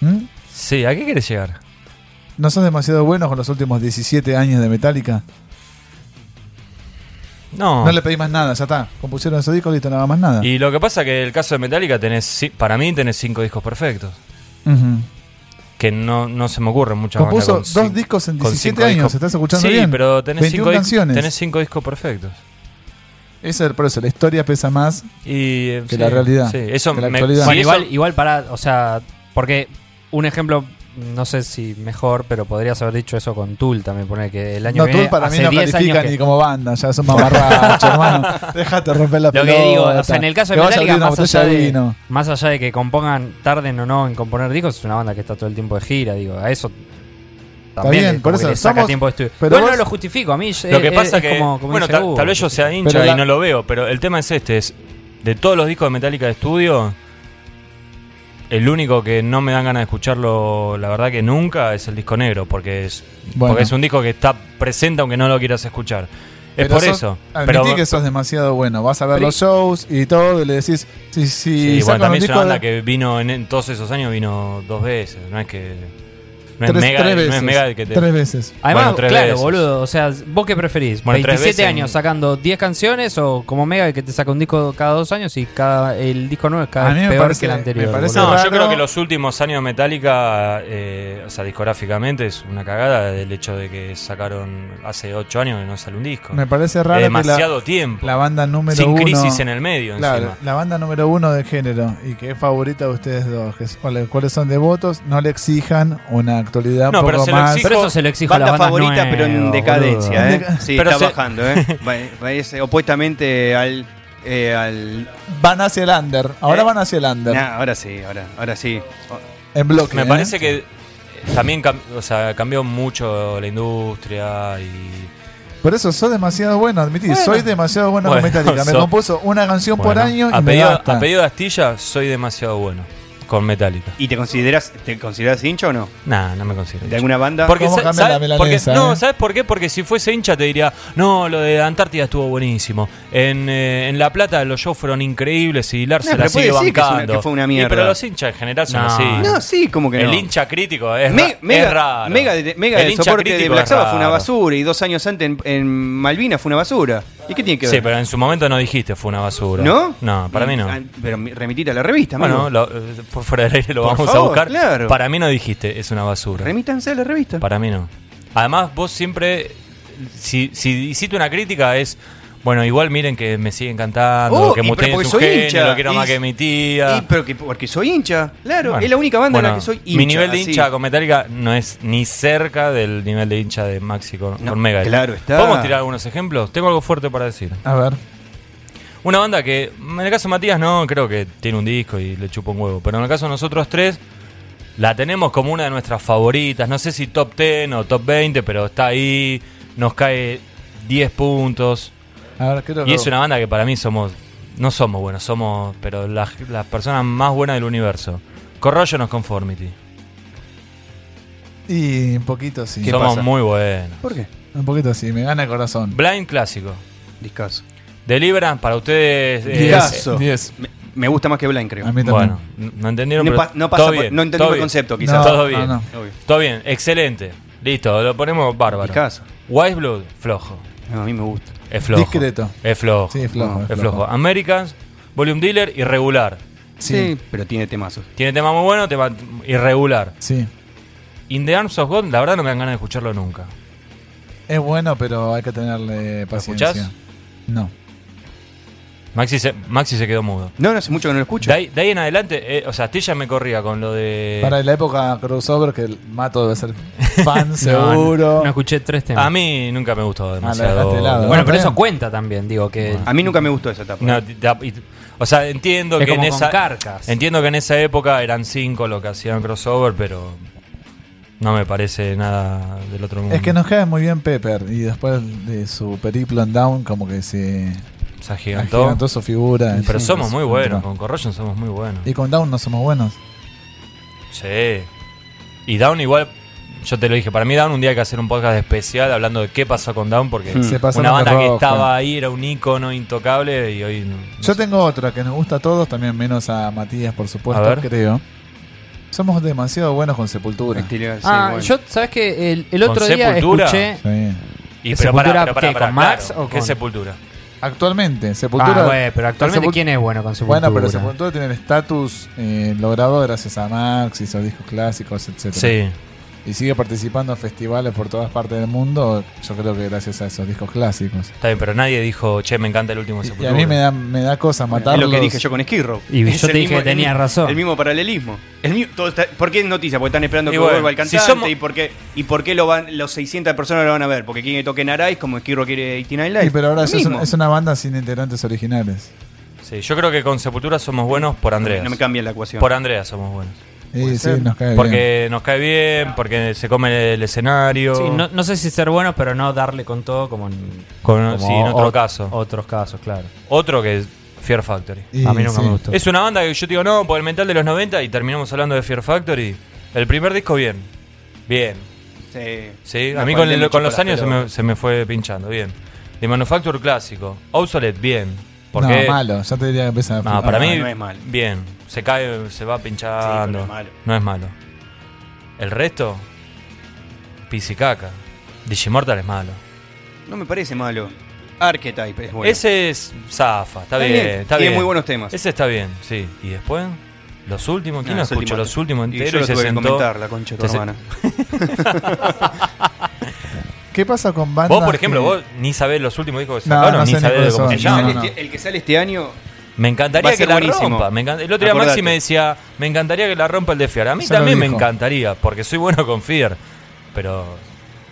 ¿Mm? Sí, ¿a qué quieres llegar? ¿No sos demasiado bueno con los últimos 17 años de Metallica? No. No le pedí más nada, ya está. Compusieron ese disco, listo, no haga más nada. Y lo que pasa que el caso de Metallica tenés, para mí tenés cinco discos perfectos. Ujú. Que no, no se me ocurren muchas bandas Compuso con dos discos en con 17 cinco años, discos. ¿estás escuchando sí, bien? pero tenés 21 cinco, canciones. tenés cinco discos perfectos. Eso es por eso, la historia pesa más. Y, eh, Que sí, la realidad, Sí, eso que la me- Bueno, eso- igual, igual para, o sea, porque un ejemplo, no sé si mejor, pero podrías haber dicho eso con Tool también, poner que el año No, que viene, para mí no 10 califica años ni que- como banda, ya son mamarrachos, hermano. Déjate romper la Lo pelota. que digo, o sea, en el caso de Metallica, más allá, de de, vino. más allá de que compongan, tarden o no en componer discos, es una banda que está todo el tiempo de gira, digo, a eso también bien, es por eso somos- tiempo de estudio. pero Bueno, vos- no lo justifico, a mí es- Lo que es- pasa es que. como, como bueno, tal, vez yo sea hincha Pero y la- no lo veo, pero el tema es este: es de todos los discos de Metallica de estudio, el único que no me dan ganas de escucharlo, la verdad que nunca, es el disco negro, porque es, Bueno. porque es un disco que está presente aunque no lo quieras escuchar. Es Pero por sos- eso. Admití Pero, que sos demasiado bueno. Vas a ver Pero- los shows y todo, y le decís, si sí, sacan bueno, también es una banda de- que vino en, en todos esos años, vino dos veces, no es que. No es tres, Mega, tres no es veces. Mega el que te- Tres veces. Además, Bueno, tres claro, veces. boludo, o sea, ¿vos qué preferís? Bueno, tres 27 veces años en- sacando 10 canciones o como Mega el que te saca un disco cada dos años y cada el disco nuevo es cada A mí vez me peor parece- que el anterior? me? No, yo creo que los últimos años de Metallica, eh, o sea, discográficamente, es una cagada del hecho de que sacaron hace 8 años que no sale un disco. Me parece raro Es que la, demasiado tiempo. la banda número Sin uno. crisis en el medio, Claro, encima. la banda número uno de género y que es favorita de ustedes dos, que es- cuáles, cuáles son devotos, no le exijan una actualidad No, pero poco se lo más. exijo- Pero eso se lo exijo a la Banda favorita, pero en decadencia, ¿eh? Sí, Pero está se- bajando, ¿eh? Va- va- es opuestamente al. eh, al Van hacia el under. Ahora ¿Eh? van hacia el under. Nah, ahora sí, ahora, ahora sí. En bloque. Me ¿eh? parece que también cam- o sea, cambió mucho la industria y... Por eso soy demasiado bueno, admití. Bueno. soy demasiado bueno, Bueno, con Metallica. Me so- compuso una canción por Bueno, año y a me pedido, basta. a pedido de Astilla, soy demasiado bueno con Metallica. ¿Y te consideras, te consideras hincha o no? Nah, no me considero. ¿De alguna banda? Porque, ¿Cómo sa- la Porque- milanesa, no, eh? ¿sabes por qué? Porque si fuese hincha te diría, no, lo de Antártida estuvo buenísimo. En, eh, en La Plata los shows fueron increíbles y Lars No, se la sigue decir que una- bancando. que fue una Y, pero los hinchas en general son No. así. No, sí, como que el no. hincha crítico es, Me- ra- mega, es raro. Mega de, Mega El de hincha soporte de crítico Black Sabbath fue una basura y dos años antes en, en Malvinas fue una basura. ¿Y qué tiene que ver? Sí, pero en su momento no dijiste fue una basura. ¿No? No, para mí no. ah, Pero mi- remitite a la revista, Bueno, lo- por fuera del aire lo Por vamos a buscar. claro. Para mí no dijiste es una basura. Remítanse a la revista. Para mí no. Además, vos siempre, si, si hiciste una crítica es, bueno, igual miren que me siguen cantando, Oh, que Mustaine es un soy genio, hincha. lo quiero Y- más que mi tía. Y, pero que, porque soy hincha, claro. Bueno, es la única banda en la que soy hincha. Mi nivel de así. hincha con Metallica no es ni cerca del nivel de hincha de Maxi con, No, con Mega. claro está. ¿Podemos tirar algunos ejemplos? Tengo algo fuerte para decir. A ver. Una banda que, en el caso de Matías, no, creo que tiene un disco y le chupa un huevo. Pero en el caso de nosotros tres, la tenemos como una de nuestras favoritas. No sé si top 10 o top 20, pero está ahí. Nos cae 10 puntos. A ver, creo Y es una banda que para mí somos. No somos buenos, somos. Pero las, las personas más buenas del universo. Corrosion of Conformity. Y un poquito sí. Somos pasa? muy buenos. ¿Por qué? Un poquito sí, me gana el corazón. Blind clásico. Discaso. Deliverance para ustedes. eh, Discaso. 10. Me, me gusta más que Blind, creo. A mí también. bueno, no entendieron, No, pero pa- no pasa todo por- bien, no entendimos todo el bien. concepto, quizás. No, Todo bien. no. Todo bien, excelente. Listo, lo ponemos bárbaro. Discaso. Wise Blood, flojo. No, a mí me gusta. Es flojo. Discreto. Es flojo. Sí, flojo. es flojo. Americans, Volume Dealer, irregular. Sí, pero tiene temazos. Tiene tema muy bueno, tema irregular. Sí. In the Arms of God, la verdad no me dan ganas de escucharlo nunca. Es bueno, pero hay que tenerle paciencia. escuchás? No. Maxi se, Maxi se quedó mudo. No, no hace mucho que no lo escucho. De ahí, de ahí en adelante, eh, o sea, Astilla me corría con lo de... Para la época crossover, que el Mato debe ser fan seguro. No, no escuché tres temas. A mí nunca me gustó Ah, la demasiado. lado. bueno, No, pero eso cuenta también, digo que. A mí nunca me gustó esa etapa. No, da- y- o sea, entiendo Es que en esa Carcass. entiendo que en esa época eran cinco los que hacían crossover, pero no me parece nada del otro mundo. Es que nos cae muy bien Pepper y después de su periplo en Down como que se se agigantó. agigantó su figura. Pero Sí, somos muy buenos, con Corrosion somos muy buenos. Y con Down no somos buenos. Sí. Y Down igual, yo te lo dije, para mí Down un día hay que hacer un podcast especial hablando de qué pasó con Down, porque Hmm. Una banda que estaba ahí era un ícono intocable y hoy... no- no Yo sé. tengo otra que nos gusta a todos, también menos a Matías, por supuesto, A ver. creo. Somos demasiado buenos con Sepultura. Sí, ah, bueno. yo, ¿sabes que El, el ¿Con otro día Sepultura? escuché. Sí. Y, ¿Es pero qué, pará, con Max claro, o ¿Qué Sepultura? Actualmente, Sepultura. Ah, güey, pero actualmente ¿quién es bueno con Sepultura? Bueno, pero Sepultura tiene el estatus eh, logrado gracias a Max y sus discos clásicos, etcétera. Sí. Y sigue participando en festivales por todas partes del mundo, yo creo que gracias a esos discos clásicos. Está bien, pero nadie dijo, che, me encanta el último Y, y a mí me da, me da cosa Es matarlos. lo que dije yo con Skid Row. Y Es yo te el dije mismo- que tenías el- razón. El mismo paralelismo. El mismo, todo está- ¿Por qué es noticia? Porque están esperando Y que bueno, vuelva el si cantante. somos- y, por qué, ¿Y por qué lo van, los 600 personas lo van a ver? Porque quieren que toquen Arais como Skid Row quiere 89 Live. Sí, pero ahora es, una, es una banda sin integrantes originales. Sí, yo creo que con Sepultura somos buenos por Andreas. No me cambia la ecuación. Por Andrea somos buenos. Sí, sí, ser. nos cae bien. Porque nos cae bien, porque se come el escenario. Sí, no, no sé si ser bueno, pero no darle con todo como en, Con- como sí, en otro ot- caso. Otros casos, claro. Otro que es Fear Factory. Y a mí nunca sí. me gustó. Es una banda que yo digo, no, por el mental de los 90 y terminamos hablando de Fear Factory. El primer disco, bien. Bien. Sí. A mí con, de el- con los años se me, se me fue pinchando, bien. The Manufacture clásico. Obsolete, bien. Porque, No, malo. Ya te diría que empieza a No, para No, mí, no es malo. bien. Se cae, se va pinchando. Sí, pero no es malo. No es malo. El resto, pis y caca. Digimortal es malo. No me parece malo. Archetype es bueno. Ese es zafa, está, Está bien, bien, está tiene bien. muy buenos temas. Ese está bien, sí. Y después, los últimos, ¿quién no los escuchó últimos- los últimos y yo enteros lo y, se tuve que sentó? comentar, la concha de tu se- hermana. ¿Qué pasa con bandas? Vos, por ejemplo, que- vos ni sabés los últimos discos que No, sacaron, no ni sé ni sabés cómo se no, que llaman. no. el que sale este año, Me encantaría que la buenísimo. rompa. Me encanta- El otro día Acordate. Maxi me decía, me encantaría que la rompa el de Fiar. A mí también me encantaría, porque soy bueno con Fiar. Pero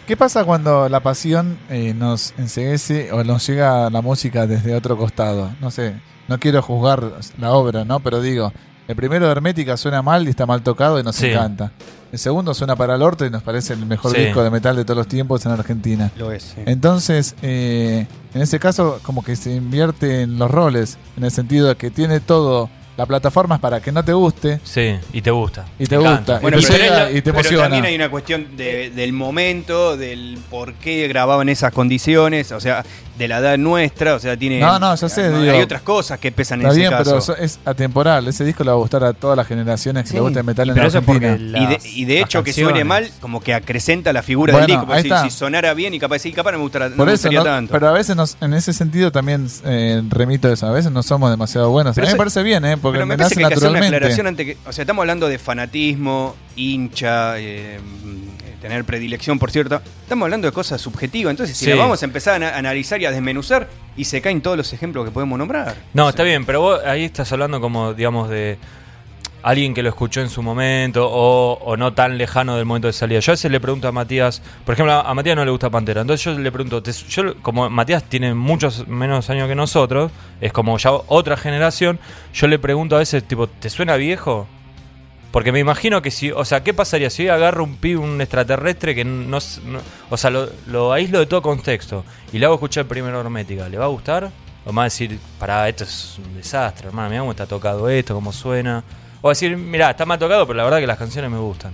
¿Qué pasa cuando la pasión eh, nos enseguece o nos llega la música desde otro costado? No sé, no quiero juzgar la obra, ¿no? Pero digo, el primero de Hermética suena mal y está mal tocado y nos Sí. encanta. El segundo suena para el orto y nos parece el mejor Sí. disco de metal de todos los tiempos en Argentina. lo es. sí. Entonces, eh, en ese caso, como que se invierte en los roles, en el sentido de que tiene todo, la plataforma es para que no te guste sí, y te gusta. y te gusta, y Bueno, te pero, llega es la- y te pero emociona. también hay una cuestión de- del momento, del por qué grababan esas condiciones, o sea, de la edad nuestra, o sea, tiene... No, no, ya sé, Hay, digo- hay otras cosas que pesan en Está ese bien, caso. pero es atemporal. Ese disco le va a gustar a todas las generaciones que Sí. le gusta el metal en Pero es Argentina. porque y, de, las- y de las hecho que suene canciones. mal, como que acrecenta la figura Bueno, del disco. porque ahí si, está. si sonara bien y capaz, sí, capaz no me, gustará, no Por me eso, gustaría no- tanto. pero a veces nos, en ese sentido también eh, remito a eso. A veces no somos demasiado buenos. Pero a mí me parece bien, ¿eh? porque Pero me me parece nace que hay que hacer una naturalmente. aclaración antes que. O sea, estamos hablando de fanatismo, hincha, eh, tener predilección por cierto. Estamos hablando de cosas subjetivas. Entonces, si Sí. vamos a empezar a ana- analizar y a desmenuzar, y se caen todos los ejemplos que podemos nombrar. No, O está bien, pero vos ahí estás hablando como, digamos, de alguien que lo escuchó en su momento o, o no tan lejano del momento de salida. Yo a veces le pregunto a Matías, por ejemplo, a a Matías no le gusta Pantera, entonces yo le pregunto, te- yo como Matías tiene muchos menos años que nosotros, es como ya otra generación, yo le pregunto a veces, tipo, ¿te suena viejo? Porque me imagino que si, o sea, ¿qué pasaría si hoy agarro un pibe, un extraterrestre que no, o sea, lo, lo aíslo de todo contexto y le hago escuchar primero hermética, ¿le va a gustar? O más decir, pará, esto es un desastre, hermano, mira cómo está tocado esto, cómo suena. O decir, mirá, está mal tocado, pero la verdad que las canciones me gustan.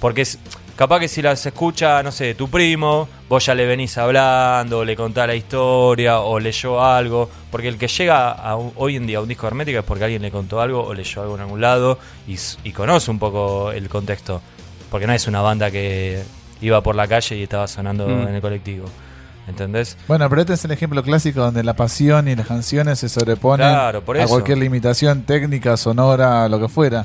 Porque es, capaz que si las escucha, no sé, tu primo, vos ya le venís hablando, le contás la historia, o leyó algo. Porque el que llega a un- hoy en día a un disco de hermética es porque alguien le contó algo o leyó algo en algún lado y, conoce un poco el contexto. Porque no es una banda que iba por la calle y estaba sonando Mm. en el colectivo. ¿Entendés? Bueno, pero este es el ejemplo clásico donde la pasión y las canciones se sobreponen Claro, por a cualquier limitación técnica, sonora, lo que fuera.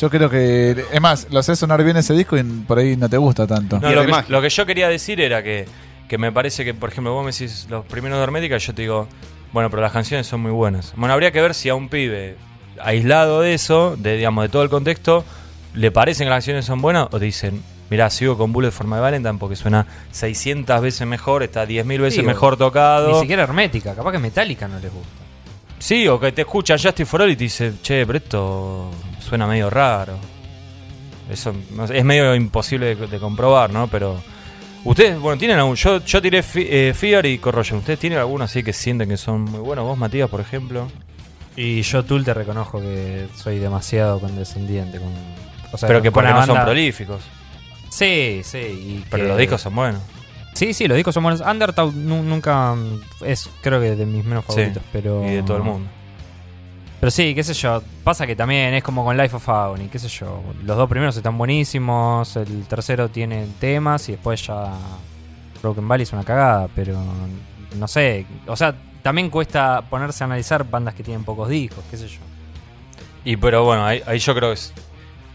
Yo creo que, es más, lo haces sonar bien ese disco y por ahí no te gusta tanto. No, lo, que, lo que yo quería decir era que, que me parece que, por ejemplo, vos me decís los primeros de Hermética, yo te digo, bueno, pero las canciones son muy buenas. Bueno, habría que ver si a un pibe aislado de eso, de digamos de todo el contexto, le parecen que las canciones son buenas o te dicen, mirá, sigo con Bullet for My Valentine porque suena 600 veces mejor, está 10.000 veces mejor tocado. Ni siquiera hermética, capaz que Metallica no les gusta. Sí, o que te escucha Justin for All y te dice, che, pero esto suena medio raro. Eso es medio imposible de, de comprobar, ¿no? Pero ustedes, bueno, tienen algún. Yo, yo tiré Fi- eh, Fear y Corrosion. ¿Ustedes tienen alguno así que sienten que son muy buenos? Vos, Matías, por ejemplo. Y yo, Tool, te reconozco que soy demasiado condescendiente con. O sea, pero que porque no son prolíficos. Sí, sí. y Pero que- los discos son buenos. Sí, sí, los discos son buenos. Undertow nu- nunca es, creo que de mis menos Sí, favoritos, pero. Y de todo el mundo. Pero sí, qué sé yo. Pasa que también es como con Life of Agony, qué sé yo. Los dos primeros están buenísimos, el tercero tiene temas y después ya. Broken Valley es una cagada, pero. No sé. O sea, también cuesta ponerse a analizar bandas que tienen pocos discos, qué sé yo. Y pero bueno, ahí, ahí yo creo que es-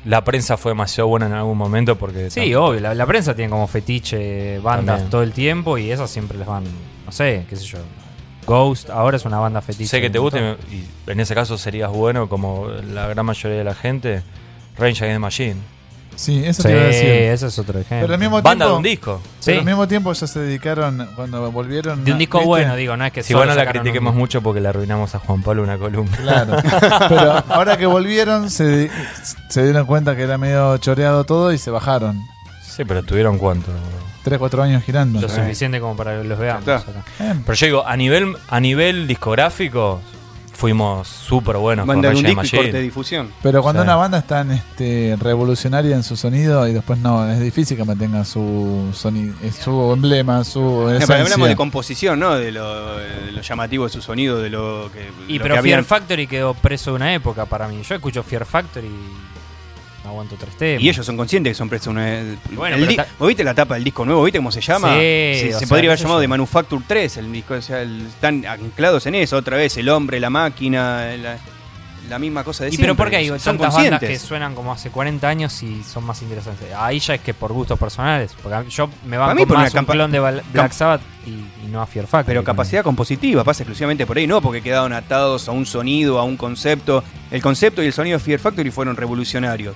la prensa fue demasiado buena en algún momento porque. Sí, obvio, la, la prensa tiene como fetiche bandas También. todo el tiempo y esas siempre les van. No sé, qué sé yo. Ghost ahora es una banda fetiche. Sé que te gusta y, y en ese caso serías bueno como la gran mayoría de la gente. Range Against the Machine. Sí, eso Sí, te iba a decir. ese es otro ejemplo. Pero al mismo Banda de tiempo, un disco. pero al mismo tiempo ya se dedicaron, cuando volvieron... De un disco ¿viste? bueno, digo, no es que Si bueno la critiquemos un- mucho porque le arruinamos a Juan Pablo una columna. Claro. Pero ahora que volvieron, se, se dieron cuenta que era medio choreado todo y se bajaron. Sí, pero tuvieron cuánto. 3, 4 años girando. Lo suficiente como para que los veamos. Acá. Eh, Pero yo digo, a nivel, a nivel discográfico, fuimos súper buenos con un Rage disco y Against the corte de difusión. Pero cuando Sí. una banda es tan este, revolucionaria en su sonido y después no, es difícil que mantenga su sonido, su emblema, su No, pero esencia. hablamos de composición, ¿no? De lo, de lo llamativo de su sonido, de lo que. Y lo pero que Fear habían- Factory quedó preso de una época para mí. Yo escucho Fear Factory no aguanto tres temas. Y ellos son conscientes que son prestos una. bueno, el ta- ¿Vos viste la tapa del disco nuevo? ¿Viste cómo se llama? Sí, se se sea, podría haber llamado de Manufacture 3 el disco. O sea, el- están anclados en eso otra vez. El hombre, la máquina, la, la misma cosa de ¿Y siempre. pero por qué hay Son tantas bandas que suenan como hace 40 años y son más interesantes? Ahí ya es que por gustos personales. Porque a mí- yo me banco mí por más un clon de Black Sabbath y, y no a Fear Factory. Pero capacidad compositiva, pasa exclusivamente por ahí, no porque quedaron atados a un sonido, a un concepto. El concepto y el sonido de Fear Factory fueron revolucionarios.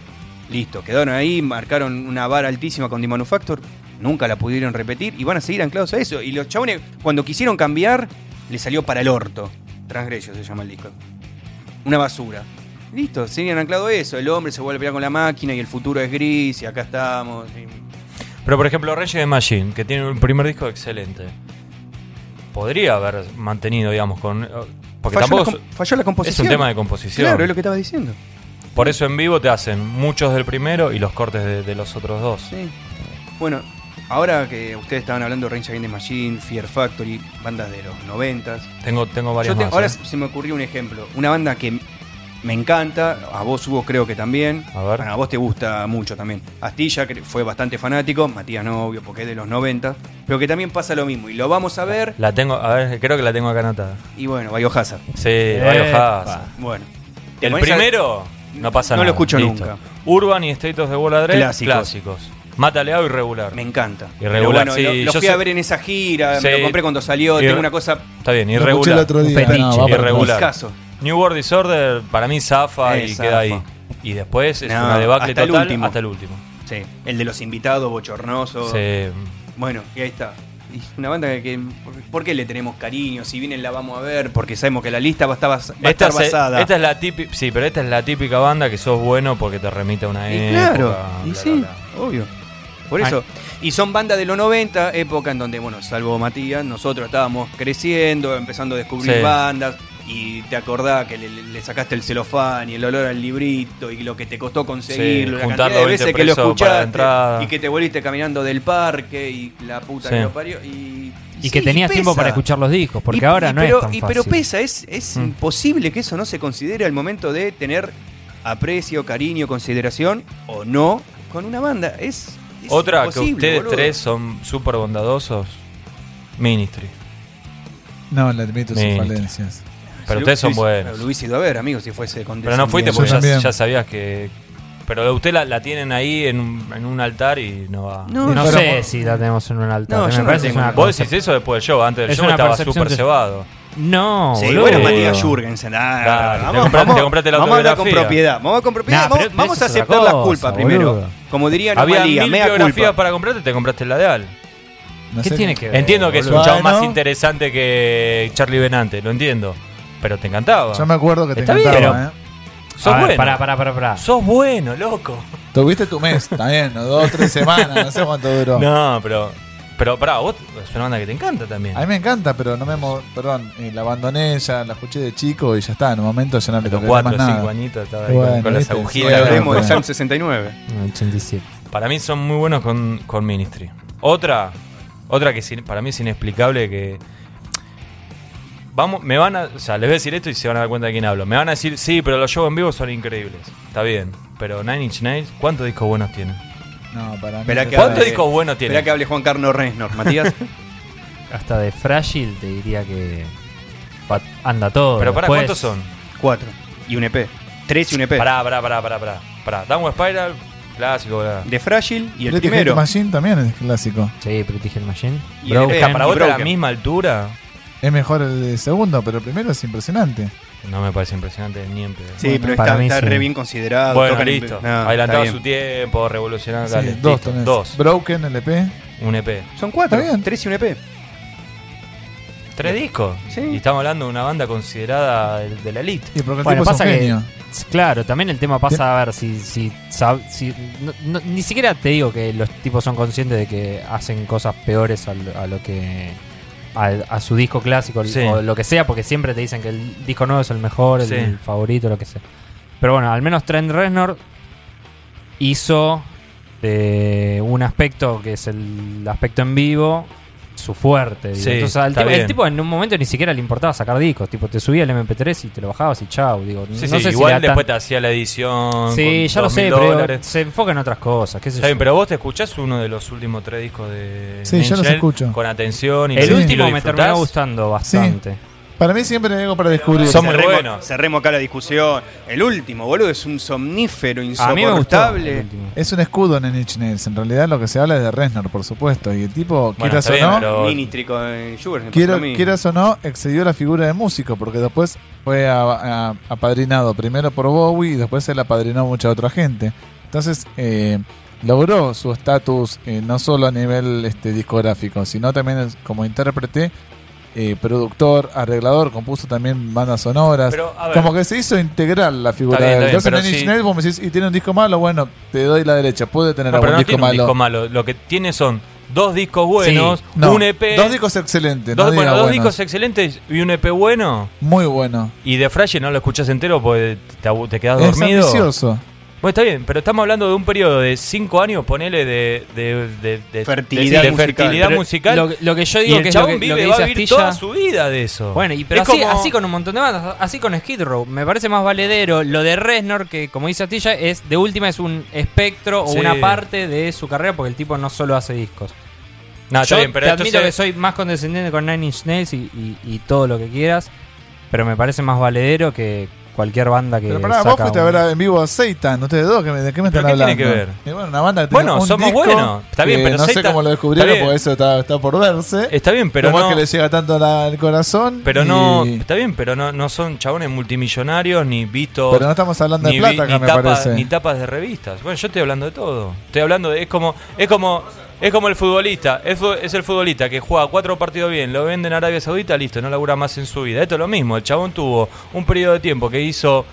Listo, quedaron ahí, marcaron una vara altísima con The Manufacture, nunca la pudieron repetir y van a seguir anclados a eso. Y los chabones, cuando quisieron cambiar, le salió para el orto. Transgresio se llama el disco. Una basura. Listo, siguen anclados a eso. El hombre se vuelve a pelear con la máquina y el futuro es gris y acá estamos. y- Pero por ejemplo, Reyes de Machine, que tiene un primer disco excelente. Podría haber mantenido, digamos, con. Porque Falló, tampoco la, falló la es composición. un tema de composición. Claro, es lo que estaba diciendo. Por eso en vivo te hacen muchos del primero y los cortes de, de los otros dos. Sí. Bueno, ahora que ustedes estaban hablando de Range Against the Machine, Fear Factory, bandas de los noventas. Tengo, tengo varios Yo te- más. ahora ¿eh? se me ocurrió un ejemplo. Una banda que me encanta, a vos Hugo creo que también. A ver. Bueno, a vos te gusta mucho también. Astilla que fue bastante fanático, Matías no, obvio, porque es de los 90, pero que también pasa lo mismo. Y lo vamos a ver, La tengo, a ver, creo que la tengo acá anotada. y bueno, Biohazard. Sí. Biohazard. Bueno. ¿Te El a- primero, no pasa No nada. lo escucho listo. nunca. Urban y State of the World Clásicos. clásicos. Mataleado irregular. Me encanta. Irregular, bueno, sí, lo, fui sé- a ver en esa gira, me lo compré cuando salió, tengo una cosa Está bien, Lo escuché el irregular. otro día. fetiche, no, irregular. discazo. New World Disorder para mí zafa Eh, y zafa. queda ahí. Y después es No, una debacle hasta el último. hasta el último. Sí, el de los invitados, bochornoso. Sí. Bueno, y ahí está. Una banda que, que- ¿por qué le tenemos cariño? Si vienen la vamos a ver, porque sabemos que la lista va a estar, bas- va a Esta, estar es, basada. esta es la típica, sí, pero esta es la típica banda que sos bueno porque te remite a una Y época. claro, y bla, sí, bla, bla. obvio. Por eso. Y son bandas de los 90, época en donde, bueno, salvo Matías, nosotros estábamos creciendo, empezando a descubrir Sí. bandas. Y te acordás que le, le sacaste el celofán y el olor al librito y lo que te costó conseguirlo, la juntar cantidad de los 20 veces que lo la escuchaste entrada. y que te volviste caminando del parque y la puta Sí. que lo parió. Y, Y que sí, tenías tiempo para escuchar los discos, porque Y- ahora y no pero, es tan y- fácil. Pero pesa, es, es Mm. imposible que eso no se considere al momento de tener aprecio, cariño, consideración o no con una banda. Es, es Otra que ustedes boludo. tres son súper bondadosos. Ministry. No, le admito sus falencias. Pero Si ustedes son buenos. Lo hubiese ido a ver, amigo, si fuese con Pero no fuiste porque ya, sabías que. Pero usted la, la tienen ahí en un, en un altar y no va. No, sé si la tenemos en un altar. No, me parece que es una Vos cosa- decís eso después del show. Antes del Es show estaba súper de- cebado. No, Sí, boludo. bueno, Matías Jurgensen. ah, Claro, te vamos, compraste- vamos- te compraste la vamos a hablar con propiedad. Vamos a hablar con propiedad. Nah, vamos pero- vamos pero a eso es aceptar otra la cosa, culpa primero. Como diría Había Anomalía, mil biografías para comprarte, te compraste la de Al. No ¿Qué sé tiene que ver? Entiendo que es un chavo más interesante que Charlie Benante, lo entiendo. Pero te encantaba. Yo me acuerdo que te Está bien, encantaba, pero- ¿eh? Sos bueno. Pará, pará, pará, pará. Sos bueno, loco. Tuviste tu mes, también, ¿no? dos, tres semanas, no sé cuánto duró. No, pero. Pero pará, vos es una banda que te encanta también. A mí me encanta, pero no me. mo- Perdón, y la abandoné, ya la escuché de chico y ya está. En un momento ya no le Los toqué cuatro más o nada. cinco añitos estaba ahí Bueno, con, con las viste, agujitas. sí, Hablemos de bueno. Salm 69. No, 87. Para mí son muy buenos con, con Ministry. Otra, otra que sin- para mí es inexplicable que. Vamos, me van a. O sea, les voy a decir esto y se van a dar cuenta de quién hablo. Me van a decir, sí, pero los shows en vivo son increíbles. Está bien. Pero Nine Inch Nails, ¿cuántos discos buenos tienen? No, para mí. Esperá. ¿Cuántos discos buenos Esperá tienen? que hable Juan Carlos Reisnor. Matías. Hasta de Frágil te diría que va- anda todo. Pero para Después- cuántos son? Cuatro. Y un EP. Tres y un EP. Pará, pará, pará, pará, pará. Pará, Downward Spiral, clásico, bla. De Frágil y el Pretty primero. Machine también es clásico. Sí, Pretty Hell Machine. Y el Broken. EP. Para vos está a la Broken. misma altura. Es mejor el segundo, pero el primero es impresionante. No me parece impresionante ni en pedo. Sí, Bueno, pero está, está sí. re bien considerado. Bueno, tocan en- listo. No, bien. su tiempo, revolucionado. Sí, dale, dos listo. tenés. Dos. Broken, LP. Un EP. Son cuatro. Bien. Tres y un EP. Tres discos. Sí. Y estamos hablando de una banda considerada de, la elite. Y porque el Bueno, tipo es pasa que-. Claro, también el tema pasa a ver si. si, sab- si- no- no- ni siquiera te digo que los tipos son conscientes de que hacen cosas peores a lo, a lo que. A, a su disco clásico Sí. o lo que sea, porque siempre te dicen que el disco nuevo es el mejor, el, Sí. el favorito, lo que sea. Pero bueno, al menos Trent Reznor hizo de un aspecto que es el aspecto en vivo su fuerte. digo. Sí, Entonces, al está tipo, el tipo en un momento ni siquiera le importaba sacar discos. Tipo, te subía el MP3 y te lo bajabas y chau. Digo, Sí, no sí, sé igual después te hacía la edición. Sí, con ya lo 2.000 sé, pero se enfoca en otras cosas. ¿qué sé bien, yo. pero vos te escuchás uno de los últimos tres discos de Sí, yo los escucho. con atención y el último me terminó gustando bastante. Para mí siempre hay algo para descubrir. Son muy cerremos, buenos. cerremos acá la discusión. El último, boludo, es un somnífero A mí me gustó. el insoportable. Es un escudo en Inch Nails. En realidad lo que se habla es de Reznor, por supuesto. Y el tipo, Bueno, quieras o no, pero- Ministry con pasó quiero- quieras o no, excedió la figura de músico. Porque después fue a- a- apadrinado primero por Bowie y después él apadrinó a mucha otra gente. Entonces, eh, logró su estatus eh, no solo a nivel este, discográfico, sino también como intérprete, eh, productor, arreglador, compuso también bandas sonoras. Pero, a ver. como que se hizo integral la figura de él. Entonces, en sí. Nails vos me decís, y tiene un disco malo, bueno, te doy la derecha. Puede tener No, algún pero no disco tiene un malo. disco malo. Lo que tiene son dos discos buenos, No, un EP. Dos discos excelentes. dos- no bueno, dos buenos. discos excelentes y un EP bueno. Muy bueno. Y de Fraile no lo escuchás entero porque te, quedas Es dormido. ambicioso. Bueno, está bien, pero estamos hablando de un periodo de cinco años, ponele, de, de, de- de- Fertilidad de- de musical. fertilidad Pero musical. Lo, lo que yo y digo el que es lo que, lo vive, que va dice a vivir Astilla. toda su vida de eso. Bueno, y pero Es así, como- así con un montón de bandas, así con Skid Row. Me parece más valedero lo de Reznor, que como dice Astilla, es de última es un espectro o Sí. una parte de su carrera, porque el tipo no solo hace discos. No, Yo bien, pero te admito se- que soy más condescendiente con Nine Inch Nails y, y- y todo lo que quieras, pero me parece más valedero que cualquier banda que Pero pará, vos saca fuiste a un- ver en vivo a Seitan, ustedes dos, ¿qué me- ¿de qué me ¿Pero están qué tiene hablando? que ver? Y bueno, una banda que tiene Bueno, un somos buenos, está bien, pero no sé cómo lo descubrieron, porque eso está, está por verse. Está bien, pero ¿Cómo no. es que le llega tanto al corazón? Pero y- no, está bien, pero no, no son chabones multimillonarios ni vistos. Pero no estamos hablando de plata vi- acá, ni me tapas, parece. ni tapas de revistas. Bueno, yo estoy hablando de todo. Estoy hablando de. Es como. Es como. Es como el futbolista. Es, el futbolista que juega cuatro partidos bien, lo vende en Arabia Saudita, listo, no labura más en su vida. Esto es lo mismo. El chabón tuvo un periodo de tiempo que hizo.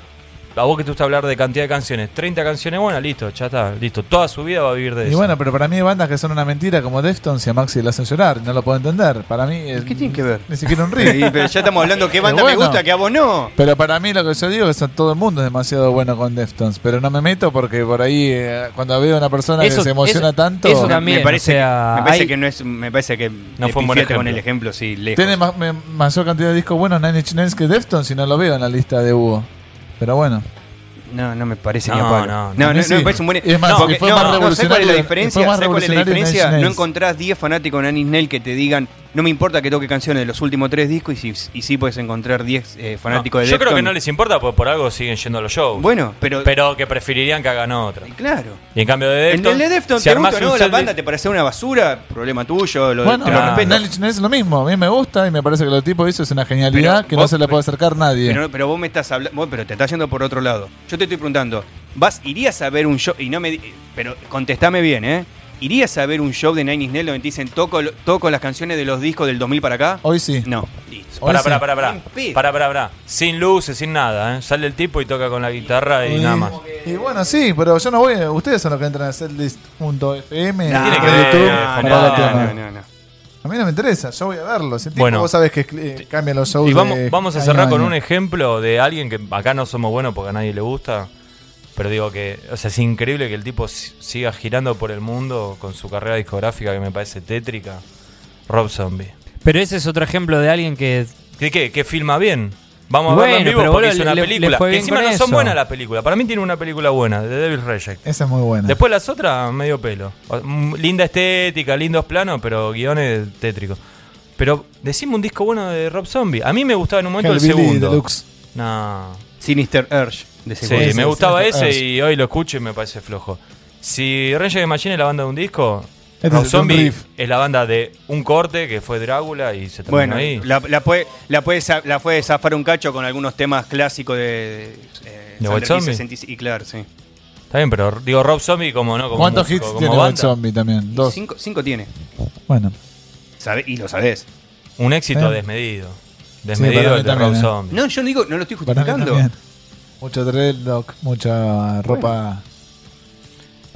A vos que te gusta hablar de cantidad de canciones, 30 canciones buenas, listo, ya está, listo. Toda su vida va a vivir de Y eso. bueno, pero para mí hay bandas que son una mentira como Deftones y a Maxi le hacen llorar. No lo puedo entender. Para mí. es- ¿Qué tiene que ver? Ni siquiera un Sí, riff. pero ya estamos hablando qué banda me gusta, que a vos no. Pero para mí lo que yo digo es que todo el mundo es demasiado bueno con Deftones. Pero no me meto porque por ahí eh, cuando veo a una persona Eso- que se emociona eso- tanto... eso también. me parece, o sea, que, me parece hay- que no es. Me parece que. No fue un buen pifiaste con ejemplo. el ejemplo, sí, lejos. Tiene más- me- mayor cantidad de discos buenos Nine Inch Nails que Deftones y no lo veo en la lista de Hugo. Pero bueno. No, no me parece No, ni a palo. no, No, no. mí no sí. me parece un buen. Es más, no, porque fue no, más no, ¿sabes cuál es la revolucionario- diferencia? ¿Sabes cuál es la revolucionario diferencia? No encontrás 10 fanáticos de Inch Nails que te digan, no me importa que toque canciones de los últimos tres discos y, si, y sí puedes encontrar 10 eh, fanáticos No, de yo creo que no les importa porque por algo siguen yendo a los shows. Bueno, pero. pero que preferirían que hagan otra. Claro. Y en cambio de En Deftones, el de Deftones si te gusta no, la banda te parece una basura, problema tuyo, lo, Bueno, te lo Ah, Inch Nails es lo mismo. A mí me gusta y me parece que lo tipo hizo es una genialidad Pero que no se le puede acercar nadie. Pero, pero vos me estás hablando, pero te estás yendo por otro lado. Yo te estoy preguntando, ¿vas, irías a ver un show? Y no me, di- pero contestame bien, ¿eh? ¿Irías a ver un show de Nine Inch Nails donde te dicen toco, toco las canciones de los discos del 2000 para acá? Hoy sí. No. Pará, pará, pará, pará. Bien pedo. Pará, pará, pará. Sin luces, sin nada, ¿eh? Sale el tipo y toca con la guitarra y Y- nada más. Y bueno, sí, pero yo no voy. Ustedes son los que entran a setlist.fm. No, tiene que ver, YouTube no, no, no, no. A mí no me interesa, yo voy a verlo. Si Bueno. vos sabés que eh, cambia los shows. Y vamos, de vamos a año cerrar con año. un ejemplo de alguien que acá no somos buenos porque a nadie le gusta. Pero digo que, o sea, es increíble que el tipo si- siga girando por el mundo con su carrera discográfica que me parece tétrica. Rob Zombie. Pero ese es otro ejemplo de alguien que ¿Qué, qué? ¿Que filma bien? Vamos a Bueno, verlo en vivo pero porque hizo una le- película. que encima no son buenas las películas. Para mí tiene una película buena, The Devil Reject. Esa es muy buena. Después las otras, medio pelo. Mm, Linda estética, lindos planos, pero guiones tétricos. Pero decime un disco bueno de Rob Zombie. A mí me gustaba en un momento el Hellbilly segundo. Deluxe. No. Sinister Urge de Sí, me gustaba ese. y hoy lo escucho y me parece flojo. Si Rage Against the Machine es la banda de un disco, Este Rob es un Zombie riff. es la banda de un corte que fue Drácula y se terminó Bueno, ahí. la, la puede, la, puede, la puede zafar un cacho con algunos temas clásicos de. eh, ¿De Kiss Zombie? 66 Y claro, sí. Está bien, pero digo Rob Zombie como no como ¿Cuántos músico, hits como tiene banda. Zombie también? Dos. Cinco, cinco tiene. Bueno. Sabe- y lo sabés. Un éxito desmedido. para Desmedido mí el de también, Rob eh. Zombie. No, yo no digo, no lo estoy Para mí justificando. también. Mucho dreadlock, mucha ropa.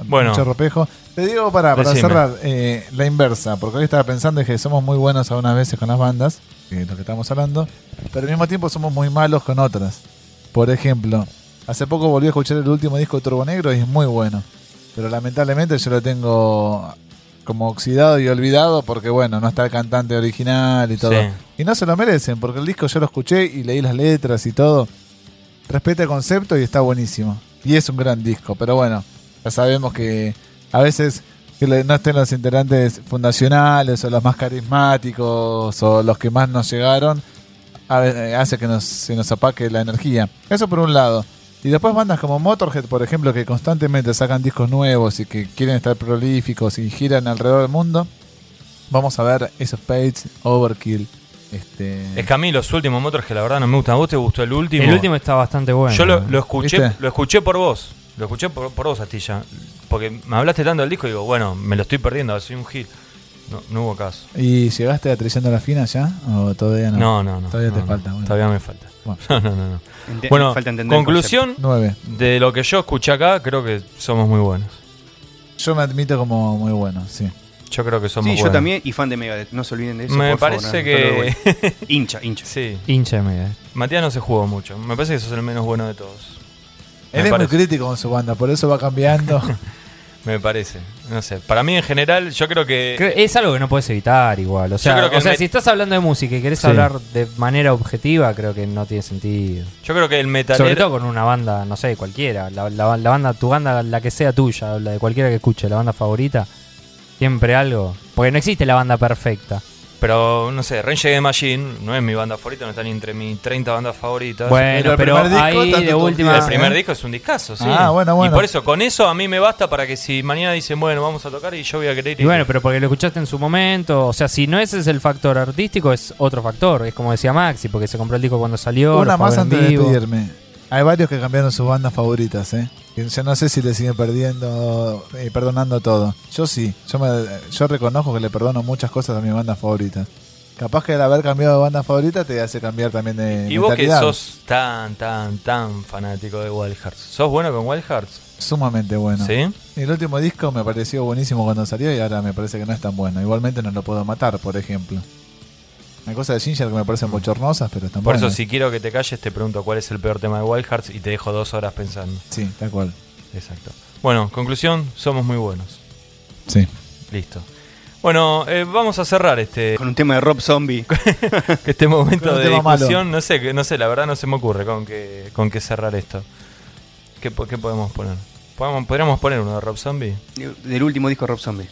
Bueno. Mucho ropejo. Te digo para, para Decime. cerrar eh, la inversa, porque hoy estaba pensando que somos muy buenos algunas veces con las bandas, que es lo que estamos hablando, pero al mismo tiempo somos muy malos con otras. Por ejemplo, hace poco volví a escuchar el último disco de Turbo Negro y es muy bueno. Pero lamentablemente yo lo tengo como oxidado y olvidado porque, bueno, no está el cantante original y todo. Sí. Y no se lo merecen porque el disco yo lo escuché y leí las letras y todo. Respeta el concepto y está buenísimo. Y es un gran disco, pero bueno, ya sabemos que a veces que no estén los integrantes fundacionales o los más carismáticos o los que más nos llegaron, ve- hace que nos, se nos apaque la energía. Eso por un lado. Y después bandas como Motorhead, por ejemplo, que constantemente sacan discos nuevos y que quieren estar prolíficos y giran alrededor del mundo. Vamos a ver esos Page, Overkill. Este, Es que a mí los últimos motores que la verdad no me gustan. ¿A vos te gustó el último? El último está bastante bueno. Yo lo, lo escuché ¿Viste? lo escuché por vos. Lo escuché por, por vos, Astilla. Porque me hablaste tanto del disco y digo, bueno, me lo estoy perdiendo, soy un hit. No, no hubo caso. ¿Y llegaste a Trillando la Fina ya? ¿O todavía no? No, no, no. Todavía no, te no. falta. Bueno. Todavía me falta. Bueno. No, no, no. Ente- Bueno, falta conclusión Nueve. de lo que yo escuché acá, creo que somos muy buenos. Yo me admito como muy bueno, sí. Yo creo que somos Sí, yo buenos. también y fan de Megadeth. No se olviden de eso. Me por parece que. no hincha, hincha. sí. Hincha de Megadeth. Matías no se jugó mucho. Me parece que sos el menos bueno de todos. Él Me es parece. muy crítico con su banda, por eso va cambiando. Me parece. No sé. Para mí en general, yo creo que. Creo- Es algo que no puedes evitar igual. O sea, creo que o sea si estás hablando de música y querés Sí. hablar de manera objetiva, creo que no tiene sentido. Yo creo que el Sobre metalero. todo con una banda, no sé, cualquiera. La, la- la banda, tu banda, la que sea tuya, la de cualquiera que escuche, la banda favorita, siempre algo. Porque no existe la banda perfecta. Pero no sé, Range the Machine no es mi banda favorita, no está ni entre mis 30 bandas favoritas. Bueno, el pero disco, ahí de última. el primer ¿eh? disco es un discazo, sí. Ah, bueno, bueno. Y por eso, con eso a mí me basta para que si mañana dicen, bueno, vamos a tocar y yo voy a querer ir. Y bueno, pero porque lo escuchaste en su momento. O sea, si no ese es el factor artístico, es otro factor. Es como decía Maxi, porque se compró el disco cuando salió. Una más antes de vivo. Hay varios que cambiaron sus bandas favoritas, ¿eh? Que yo no sé si le siguen perdiendo, eh, perdonando todo. Yo sí, yo, me, yo reconozco que le perdono muchas cosas a mis bandas favoritas. Capaz que el haber cambiado de banda favorita te hace cambiar también de y vos que sos tan, tan, tan fanático de Wild Hearts. ¿Sos bueno con Wild Hearts? Sumamente bueno. ¿Sí? El último disco me pareció buenísimo cuando salió y ahora me parece que no es tan bueno. Igualmente no lo puedo matar, por ejemplo. Hay cosas de Ginger que me parecen bochornosas, pero están Por eso, si quiero que te calles, te pregunto cuál es el peor tema de Wild Hearts y te dejo dos horas pensando. Sí, tal cual. Exacto. Bueno, conclusión, somos muy buenos. Sí. Listo. Bueno, eh, vamos a cerrar este, Con un tema de Rob Zombie. este momento de malo. discusión. No sé, que- no sé, la verdad no se me ocurre con qué, con qué cerrar esto. ¿Qué, qué podemos poner? ¿Podemos, ¿Podríamos poner uno de Rob Zombie? Del último disco de Rob Zombie.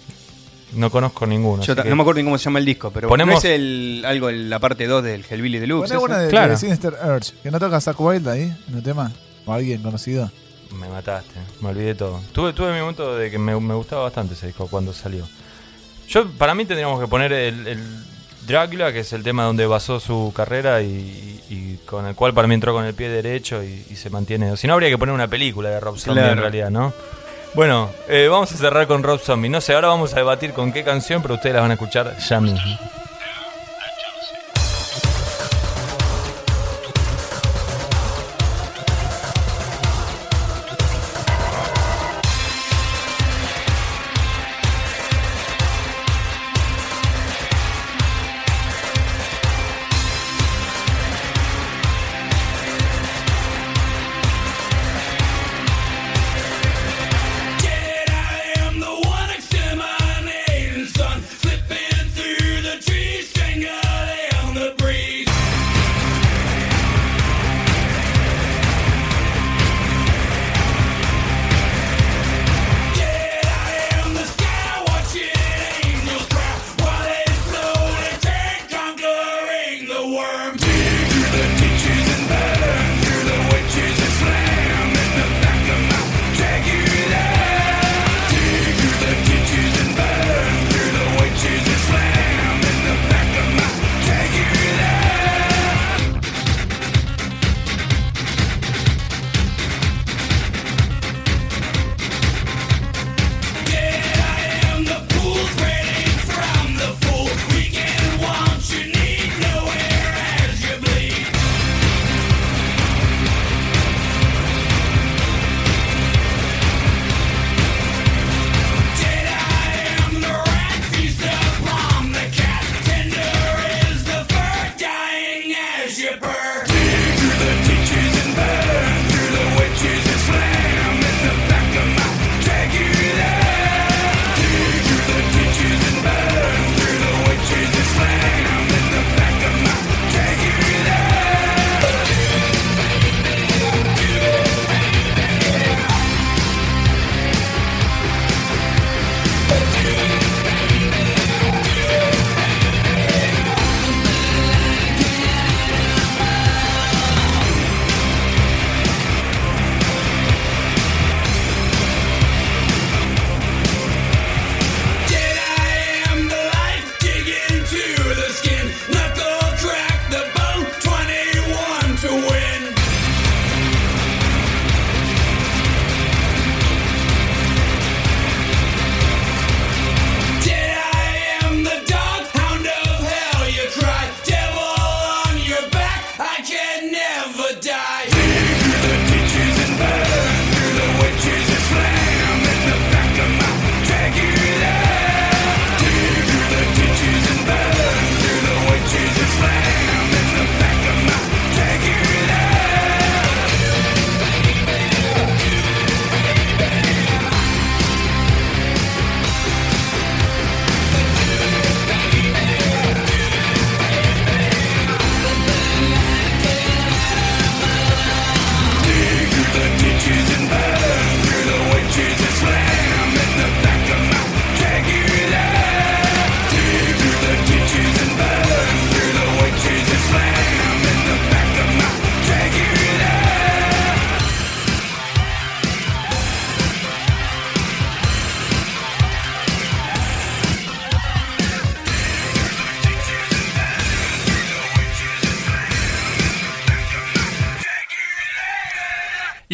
No conozco ninguno. Yo que- no me acuerdo ni cómo se llama el disco, pero Ponemos- ¿no es el, algo en la parte 2 del Hellbilly Deluxe. Una de, Claro. de Sinister Urge. Que no toca Zack Wild ahí, en el tema. O alguien conocido. Me mataste, me olvidé todo. Tuve, tuve mi momento de que me, me gustaba bastante ese disco cuando salió. Yo, para mí tendríamos que poner el, el Dracula, que es el tema donde basó su carrera y, y con el cual para mí entró con el pie derecho y, y se mantiene. Si no, habría que poner una película de Rob Zombie en realidad, ¿no? Bueno, eh, vamos a cerrar con Rob Zombie. No sé, ahora vamos a debatir con qué canción, pero ustedes la van a escuchar ya mismo.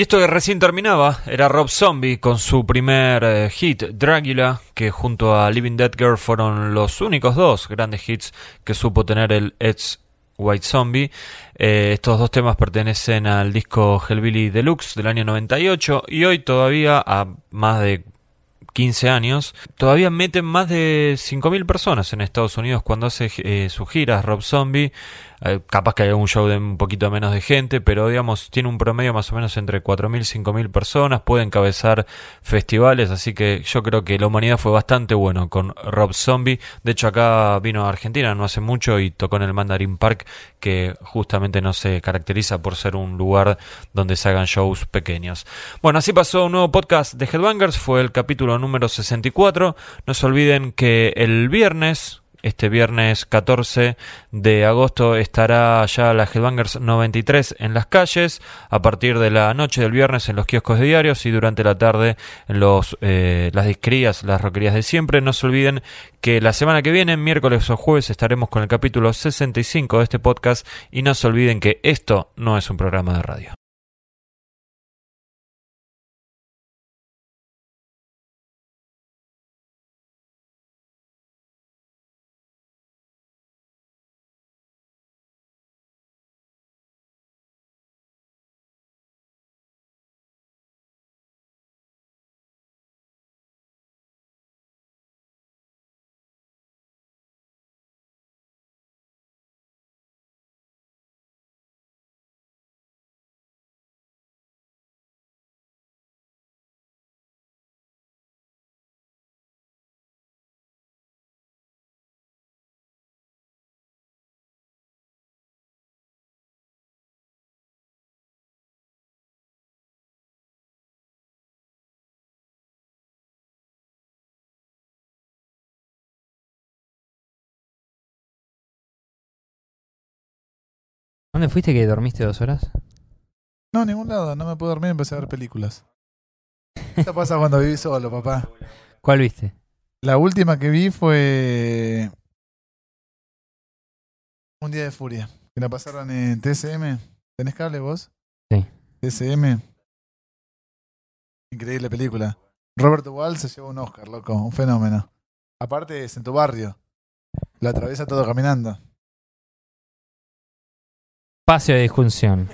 Esto que recién terminaba era Rob Zombie con su primer eh, hit, Dragula, que junto a Living Dead Girl fueron los únicos dos grandes hits que supo tener el ex White Zombie. Eh, estos dos temas pertenecen al disco Hellbilly Deluxe del año 98 y hoy todavía a más de 15 años, todavía meten más de 5.000 personas en Estados Unidos cuando hace eh, sus giras Rob Zombie. Capaz que hay un show de un poquito menos de gente, pero digamos, tiene un promedio más o menos entre 4.000 y 5.000 personas, puede encabezar festivales, así que yo creo que la humanidad fue bastante bueno con Rob Zombie. De hecho, acá vino a Argentina no hace mucho y tocó en el Mandarin Park, que justamente no se caracteriza por ser un lugar donde se hagan shows pequeños. Bueno, así pasó un nuevo podcast de Headbangers, fue el capítulo número 64. No se olviden que el viernes, este viernes 14 de agosto estará ya la Headbangers 93 en las calles, a partir de la noche del viernes en los kioscos de diarios y durante la tarde en los, eh, las disquerías, las roquerías de siempre. No se olviden que la semana que viene, miércoles o jueves, estaremos con el capítulo 65 de este podcast y no se olviden que esto no es un programa de radio. ¿Dónde fuiste que dormiste dos horas? No, a ningún lado. No me puedo dormir empecé a ver películas. Esto pasa cuando viví solo, papá. ¿Cuál viste? La última que vi fue. Un día de furia. Que la pasaron en TSM. ¿Tenés cable vos? Sí. TSM. Increíble película. Robert Wall se llevó un Oscar, loco. Un fenómeno. Aparte es en tu barrio. Lo atraviesa todo caminando. Espacio de discusión.